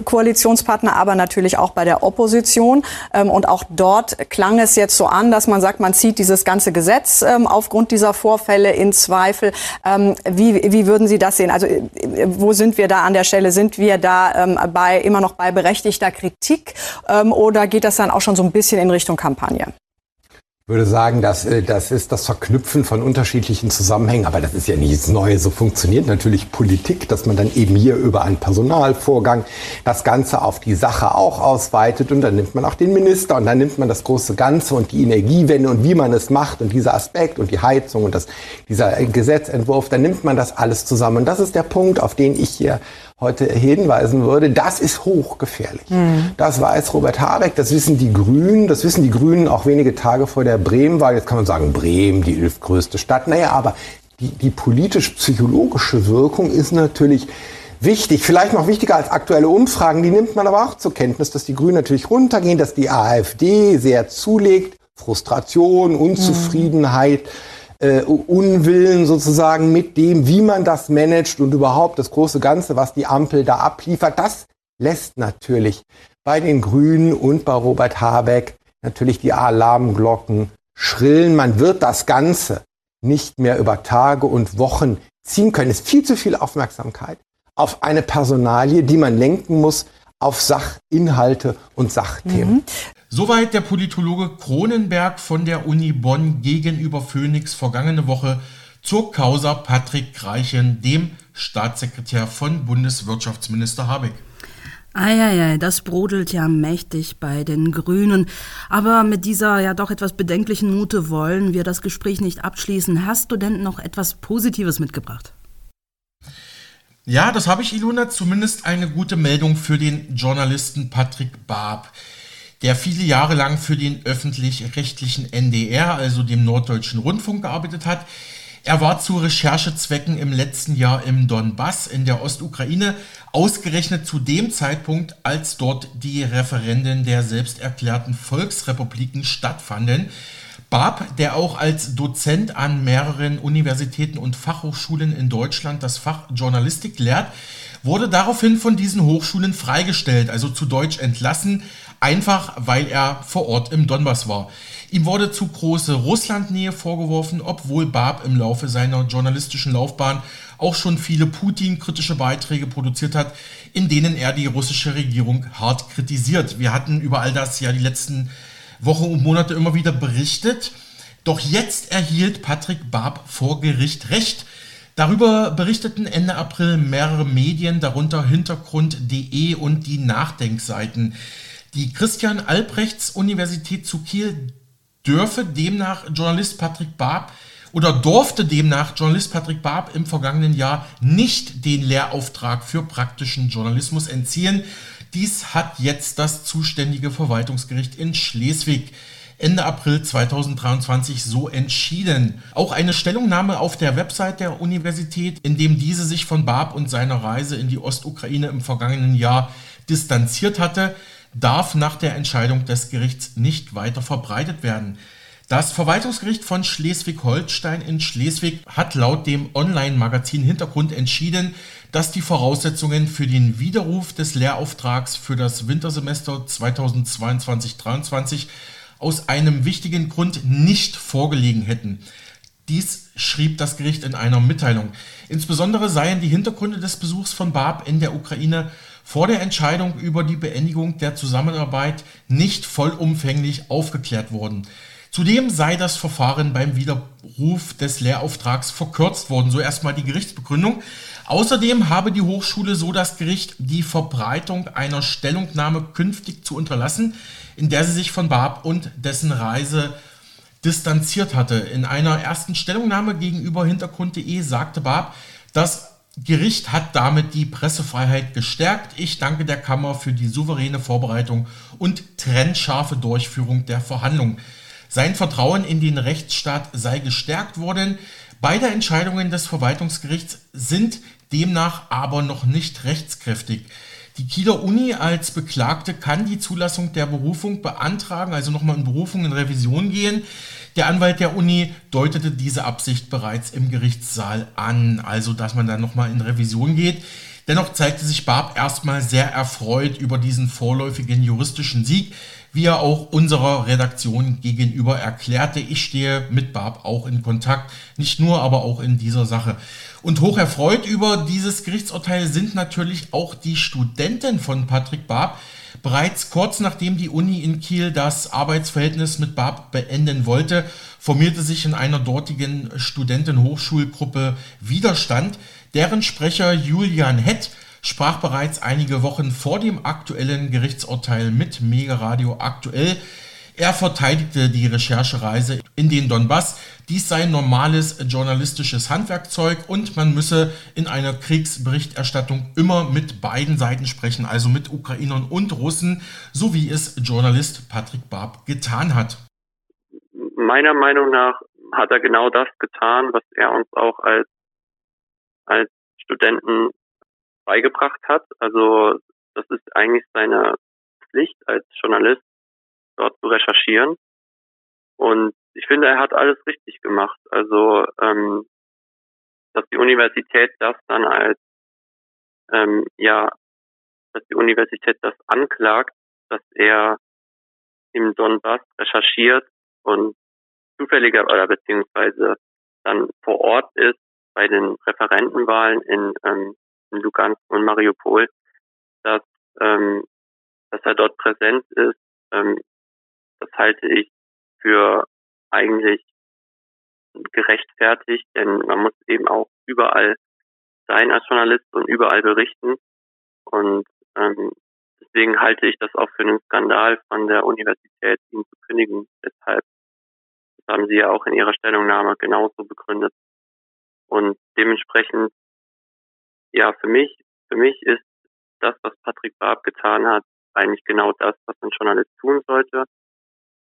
Koalitionspartner, aber natürlich auch bei der Opposition. Ähm, und auch dort klang es jetzt so an, dass man sagt, man zieht dieses ganze Gesetz ähm, aufgrund dieser Vorfälle in Zweifel. Ähm, wie, wie würden Sie das sehen? Also äh, wo sind wir da an der Stelle? Sind wir da ähm, bei, immer noch bei berechtigter Kritik ähm, oder geht das dann auch schon so ein bisschen in Richtung Kampagne?
Ich würde sagen, dass, äh, das ist das Verknüpfen von unterschiedlichen Zusammenhängen, aber das ist ja nichts Neues. So funktioniert natürlich Politik, dass man dann eben hier über einen Personalvorgang das Ganze auf die Sache auch ausweitet und dann nimmt man auch den Minister und dann nimmt man das große Ganze und die Energiewende und wie man es macht und dieser Aspekt und die Heizung und das, dieser Gesetzentwurf, dann nimmt man das alles zusammen. Und das ist der Punkt, auf den ich hier heute hinweisen würde, das ist hochgefährlich. Mhm. Das weiß Robert Habeck, das wissen die Grünen, das wissen die Grünen auch wenige Tage vor der Bremen-Wahl. Jetzt kann man sagen, Bremen, die elfgrößte Stadt. Naja, aber die, die politisch-psychologische Wirkung ist natürlich wichtig, vielleicht noch wichtiger als aktuelle Umfragen. Die nimmt man aber auch zur Kenntnis, dass die Grünen natürlich runtergehen, dass die AfD sehr zulegt. Frustration, Unzufriedenheit. Mhm äh, Unwillen sozusagen mit dem, wie man das managt und überhaupt das große Ganze, was die Ampel da abliefert, das lässt natürlich bei den Grünen und bei Robert Habeck natürlich die Alarmglocken schrillen. Man wird das Ganze nicht mehr über Tage und Wochen ziehen können. Es ist viel zu viel Aufmerksamkeit auf eine Personalie, die man lenken muss auf Sachinhalte und Sachthemen. Mhm.
Soweit der Politologe Kronenberg von der Uni Bonn gegenüber Phoenix vergangene Woche zur Causa Patrick Reichen, dem Staatssekretär von Bundeswirtschaftsminister Habeck.
Eieiei, das brodelt ja mächtig bei den Grünen. Aber mit dieser ja doch etwas bedenklichen Note wollen wir das Gespräch nicht abschließen. Hast du denn noch etwas Positives mitgebracht?
Ja, das habe ich, Ilona. Zumindest eine gute Meldung für den Journalisten Patrick Barb der viele Jahre lang für den öffentlich-rechtlichen NDR, also dem Norddeutschen Rundfunk, gearbeitet hat. Er war zu Recherchezwecken im letzten Jahr im Donbass in der Ostukraine, ausgerechnet zu dem Zeitpunkt, als dort die Referenden der selbsterklärten Volksrepubliken stattfanden. Barb, der auch als Dozent an mehreren Universitäten und Fachhochschulen in Deutschland das Fach Journalistik lehrt, wurde daraufhin von diesen Hochschulen freigestellt, also zu Deutsch entlassen, einfach weil er vor Ort im Donbass war. Ihm wurde zu große Russlandnähe vorgeworfen, obwohl Barb im Laufe seiner journalistischen Laufbahn auch schon viele Putin-kritische Beiträge produziert hat, in denen er die russische Regierung hart kritisiert. Wir hatten über all das ja die letzten Wochen und Monate immer wieder berichtet. Doch jetzt erhielt Patrick Barb vor Gericht Recht. Darüber berichteten Ende April mehrere Medien, darunter Hintergrund.de und die Nachdenkseiten. Die Christian Albrechts Universität zu Kiel dürfe demnach Journalist Patrick Barb oder durfte demnach Journalist Patrick Barb im vergangenen Jahr nicht den Lehrauftrag für praktischen Journalismus entziehen. Dies hat jetzt das zuständige Verwaltungsgericht in Schleswig Ende April 2023 so entschieden. Auch eine Stellungnahme auf der Website der Universität, in dem diese sich von Barb und seiner Reise in die Ostukraine im vergangenen Jahr distanziert hatte, darf nach der Entscheidung des Gerichts nicht weiter verbreitet werden. Das Verwaltungsgericht von Schleswig-Holstein in Schleswig hat laut dem Online-Magazin Hintergrund entschieden, dass die Voraussetzungen für den Widerruf des Lehrauftrags für das Wintersemester 2022-23 aus einem wichtigen Grund nicht vorgelegen hätten. Dies schrieb das Gericht in einer Mitteilung. Insbesondere seien die Hintergründe des Besuchs von Barb in der Ukraine vor der Entscheidung über die Beendigung der Zusammenarbeit nicht vollumfänglich aufgeklärt worden. Zudem sei das Verfahren beim Widerruf des Lehrauftrags verkürzt worden. So erstmal die Gerichtsbegründung. Außerdem habe die Hochschule so das Gericht die Verbreitung einer Stellungnahme künftig zu unterlassen, in der sie sich von Barb und dessen Reise distanziert hatte. In einer ersten Stellungnahme gegenüber Hintergrund.de sagte Barb, das Gericht hat damit die Pressefreiheit gestärkt. Ich danke der Kammer für die souveräne Vorbereitung und trennscharfe Durchführung der Verhandlungen. Sein Vertrauen in den Rechtsstaat sei gestärkt worden. Beide Entscheidungen des Verwaltungsgerichts sind demnach aber noch nicht rechtskräftig. Die Kieler Uni als Beklagte kann die Zulassung der Berufung beantragen, also nochmal in Berufung in Revision gehen. Der Anwalt der Uni deutete diese Absicht bereits im Gerichtssaal an, also dass man dann nochmal in Revision geht. Dennoch zeigte sich Barb erstmal sehr erfreut über diesen vorläufigen juristischen Sieg, wie er auch unserer Redaktion gegenüber erklärte. Ich stehe mit Barb auch in Kontakt, nicht nur, aber auch in dieser Sache. Und hoch erfreut über dieses Gerichtsurteil sind natürlich auch die Studenten von Patrick Barb, Bereits kurz nachdem die Uni in Kiel das Arbeitsverhältnis mit Barb beenden wollte, formierte sich in einer dortigen Studentenhochschulgruppe Widerstand. Deren Sprecher Julian Hett sprach bereits einige Wochen vor dem aktuellen Gerichtsurteil mit Mega Radio aktuell. Er verteidigte die Recherchereise in den Donbass. Dies sei normales journalistisches Handwerkzeug und man müsse in einer Kriegsberichterstattung immer mit beiden Seiten sprechen, also mit Ukrainern und Russen, so wie es Journalist Patrick Barb getan hat.
Meiner Meinung nach hat er genau das getan, was er uns auch als, als Studenten beigebracht hat. Also das ist eigentlich seine Pflicht als Journalist, dort zu recherchieren. Und ich finde, er hat alles richtig gemacht. Also, ähm, dass die Universität das dann als, ähm, ja, dass die Universität das anklagt, dass er im Donbass recherchiert und zufälliger oder beziehungsweise dann vor Ort ist bei den Referentenwahlen in, ähm, in Lugansk und Mariupol, dass, ähm, dass er dort präsent ist, ähm, das halte ich für eigentlich gerechtfertigt, denn man muss eben auch überall sein als Journalist und überall berichten. Und ähm, deswegen halte ich das auch für einen Skandal von der Universität, ihn zu kündigen. Deshalb das haben Sie ja auch in Ihrer Stellungnahme genauso begründet. Und dementsprechend, ja, für mich, für mich ist das, was Patrick Barb getan hat, eigentlich genau das, was ein Journalist tun sollte.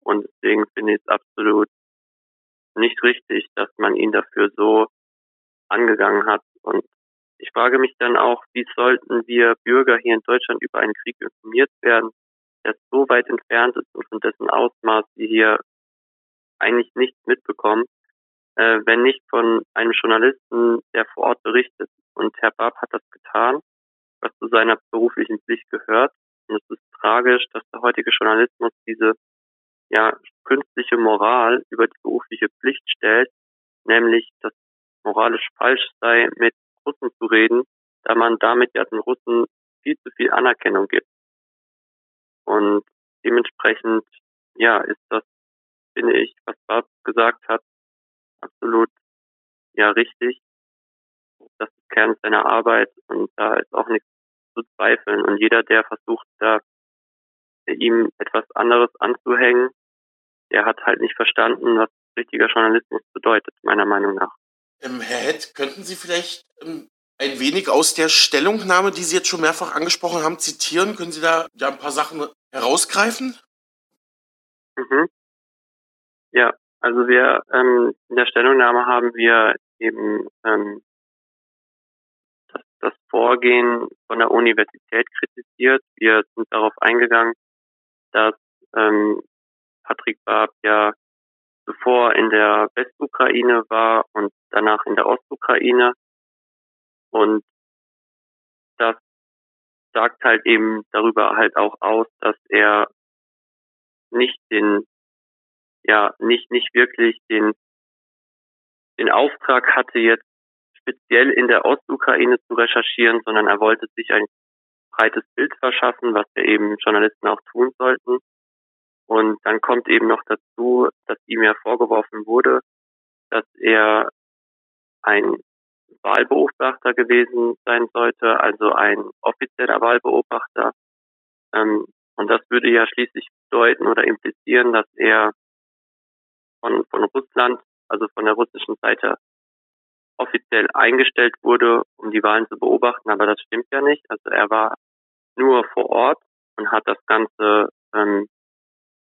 Und deswegen finde ich es absolut nicht richtig, dass man ihn dafür so angegangen hat. Und ich frage mich dann auch, wie sollten wir Bürger hier in Deutschland über einen Krieg informiert werden, der so weit entfernt ist und von dessen Ausmaß wir hier eigentlich nichts mitbekommen, äh, wenn nicht von einem Journalisten, der vor Ort berichtet. Und Herr Bab hat das getan, was zu seiner beruflichen Pflicht gehört. Und es ist tragisch, dass der heutige Journalismus diese ja künstliche Moral über die berufliche Pflicht stellt, nämlich dass moralisch falsch sei, mit Russen zu reden, da man damit ja den Russen viel zu viel Anerkennung gibt. Und dementsprechend, ja, ist das, finde ich, was Bab gesagt hat, absolut, ja, richtig. Das ist Kern seiner Arbeit und da ist auch nichts zu zweifeln. Und jeder, der versucht, da ihm etwas anderes anzuhängen, der hat halt nicht verstanden, was richtiger Journalismus bedeutet, meiner Meinung nach.
Ähm, Herr Hett, könnten Sie vielleicht ähm, ein wenig aus der Stellungnahme, die Sie jetzt schon mehrfach angesprochen haben, zitieren? Können Sie da ja ein paar Sachen herausgreifen?
Mhm. Ja, also wir ähm, in der Stellungnahme haben wir eben ähm, das, das Vorgehen von der Universität kritisiert. Wir sind darauf eingegangen, dass ähm, Patrick Barb ja zuvor in der Westukraine war und danach in der Ostukraine. Und das sagt halt eben darüber halt auch aus, dass er nicht den, ja, nicht, nicht wirklich den, den Auftrag hatte, jetzt speziell in der Ostukraine zu recherchieren, sondern er wollte sich ein breites Bild verschaffen, was wir eben Journalisten auch tun sollten. Und dann kommt eben noch dazu, dass ihm ja vorgeworfen wurde, dass er ein Wahlbeobachter gewesen sein sollte, also ein offizieller Wahlbeobachter. Ähm, und das würde ja schließlich bedeuten oder implizieren, dass er von, von Russland, also von der russischen Seite, offiziell eingestellt wurde, um die Wahlen zu beobachten. Aber das stimmt ja nicht. Also er war nur vor Ort und hat das Ganze, ähm,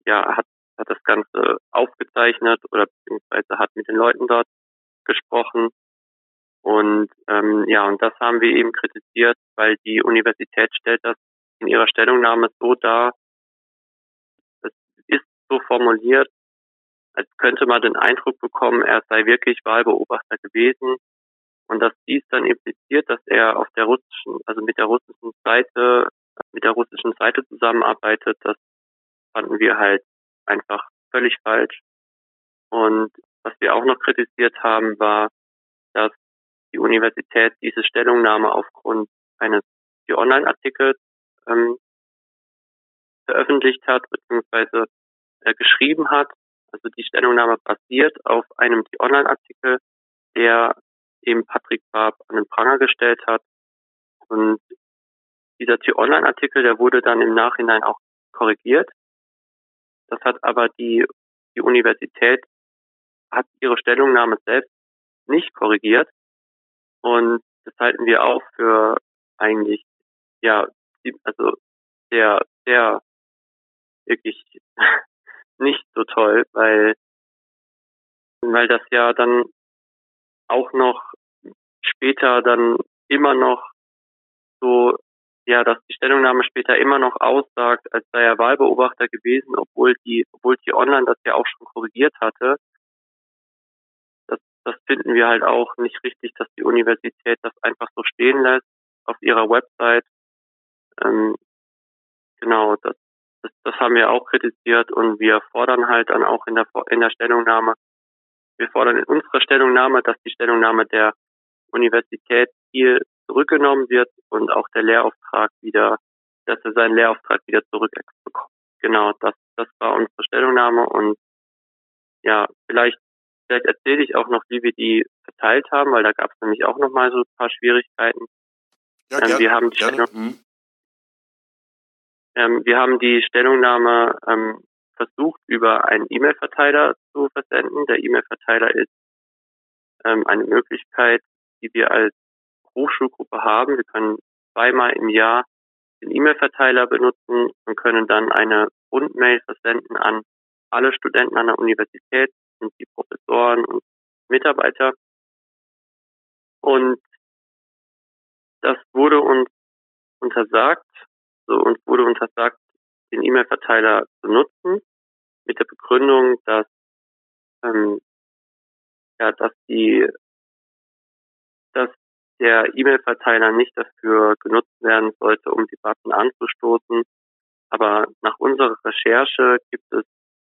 ja, hat, hat das Ganze aufgezeichnet oder beziehungsweise hat mit den Leuten dort gesprochen. Und ähm, ja, und das haben wir eben kritisiert, weil die Universität stellt das in ihrer Stellungnahme so dar, es ist so formuliert, als könnte man den Eindruck bekommen, er sei wirklich Wahlbeobachter gewesen und dass dies dann impliziert, dass er auf der russischen, also mit der russischen Seite, mit der russischen Seite zusammenarbeitet, das fanden wir halt einfach völlig falsch. Und was wir auch noch kritisiert haben, war, dass die Universität diese Stellungnahme aufgrund eines Online-Artikels ähm, veröffentlicht hat, beziehungsweise äh, geschrieben hat. Also die Stellungnahme basiert auf einem Online-Artikel, der eben Patrick Barb an den Pranger gestellt hat. Und dieser T-Online-Artikel, der wurde dann im Nachhinein auch korrigiert. Das hat aber die, die Universität hat ihre Stellungnahme selbst nicht korrigiert. Und das halten wir auch für eigentlich, ja, also sehr, sehr wirklich nicht so toll, weil, weil das ja dann auch noch später dann immer noch so, ja, dass die Stellungnahme später immer noch aussagt, als sei er Wahlbeobachter gewesen, obwohl die, obwohl die Online das ja auch schon korrigiert hatte. Das, das finden wir halt auch nicht richtig, dass die Universität das einfach so stehen lässt auf ihrer Website ähm, genau, das, das, das haben wir auch kritisiert und wir fordern halt dann auch in der, in der Stellungnahme, wir fordern in unserer Stellungnahme, dass die Stellungnahme der Universität hier zurückgenommen wird und auch der Lehrauftrag wieder, dass er seinen Lehrauftrag wieder zurückbekommt. Genau, das, das war unsere Stellungnahme und ja, vielleicht, vielleicht erzähle ich auch noch, wie wir die verteilt haben, weil da gab es nämlich auch noch mal so ein paar Schwierigkeiten. Ja, ähm, wir haben die Stellung, mhm. Ähm, wir haben die Stellungnahme ähm, versucht, über einen E-Mail-Verteiler zu versenden. Der E-Mail-Verteiler ist ähm, eine Möglichkeit, die wir als Hochschulgruppe haben. Wir können zweimal im Jahr den E-Mail-Verteiler benutzen und können dann eine Rundmail versenden an alle Studenten an der Universität und die Professoren und Mitarbeiter. Und das wurde uns untersagt, so uns wurde untersagt, den E-Mail-Verteiler zu nutzen, mit der Begründung, dass ähm, ja, dass die, dass der E-Mail-Verteiler nicht dafür genutzt werden sollte, um Debatten anzustoßen. Aber nach unserer Recherche gibt es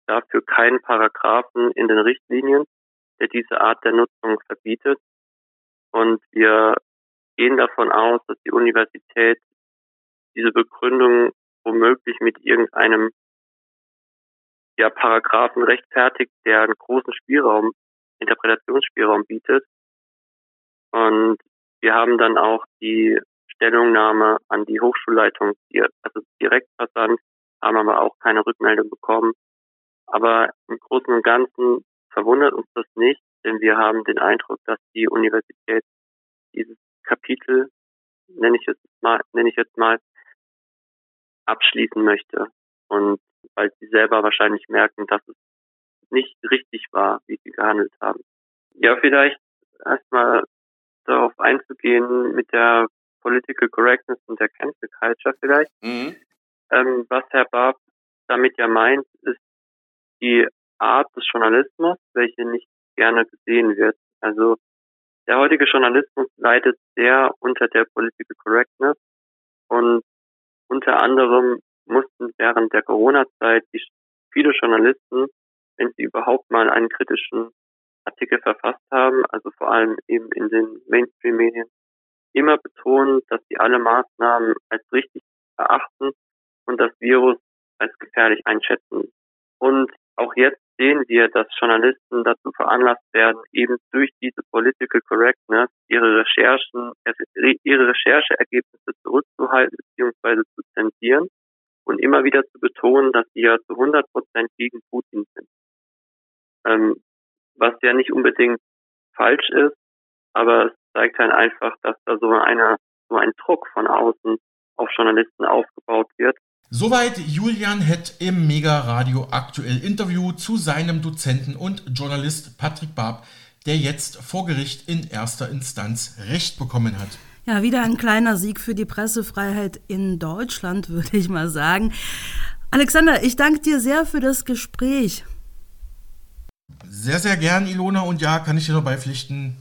dafür keinen Paragraphen in den Richtlinien, der diese Art der Nutzung verbietet. Und wir gehen davon aus, dass die Universität diese Begründung womöglich mit irgendeinem ja, Paragraphen rechtfertigt, der einen großen Spielraum, Interpretationsspielraum bietet. Und wir haben dann auch die Stellungnahme an die Hochschulleitung, also direkt versandt, haben aber auch keine Rückmeldung bekommen. Aber im Großen und Ganzen verwundert uns das nicht, denn wir haben den Eindruck, dass die Universität dieses Kapitel, nenne ich jetzt mal, nenne ich jetzt mal, abschließen möchte. Und weil sie selber wahrscheinlich merken, dass es nicht richtig war, wie sie gehandelt haben. Ja, vielleicht erstmal darauf einzugehen mit der Political Correctness und der Cancel Culture vielleicht. Mhm. Ähm, was Herr Barb damit ja meint, ist die Art des Journalismus, welche nicht gerne gesehen wird. Also der heutige Journalismus leidet sehr unter der Political Correctness und unter anderem mussten während der Corona-Zeit viele Journalisten, wenn sie überhaupt mal einen kritischen Artikel verfasst haben, also vor allem eben in den Mainstream-Medien, immer betonen, dass sie alle Maßnahmen als richtig erachten und das Virus als gefährlich einschätzen. Und auch jetzt sehen wir, dass Journalisten dazu veranlasst werden, eben durch diese Political Correctness ihre Recherchen, ihre Rechercheergebnisse zurückzuhalten bzw. zu zensieren und immer wieder zu betonen, dass sie ja zu 100 Prozent gegen Putin sind. Ähm, was ja nicht unbedingt falsch ist, aber es zeigt halt einfach, dass da so einer, so ein Druck von außen auf Journalisten aufgebaut wird.
Soweit Julian Hett im Mega Radio aktuell Interview zu seinem Dozenten und Journalist Patrick Barb, der jetzt vor Gericht in erster Instanz Recht bekommen hat.
Ja, wieder ein kleiner Sieg für die Pressefreiheit in Deutschland, würde ich mal sagen. Alexander, ich danke dir sehr für das Gespräch.
Sehr, sehr gern, Ilona. Und ja, kann ich dir nur beipflichten.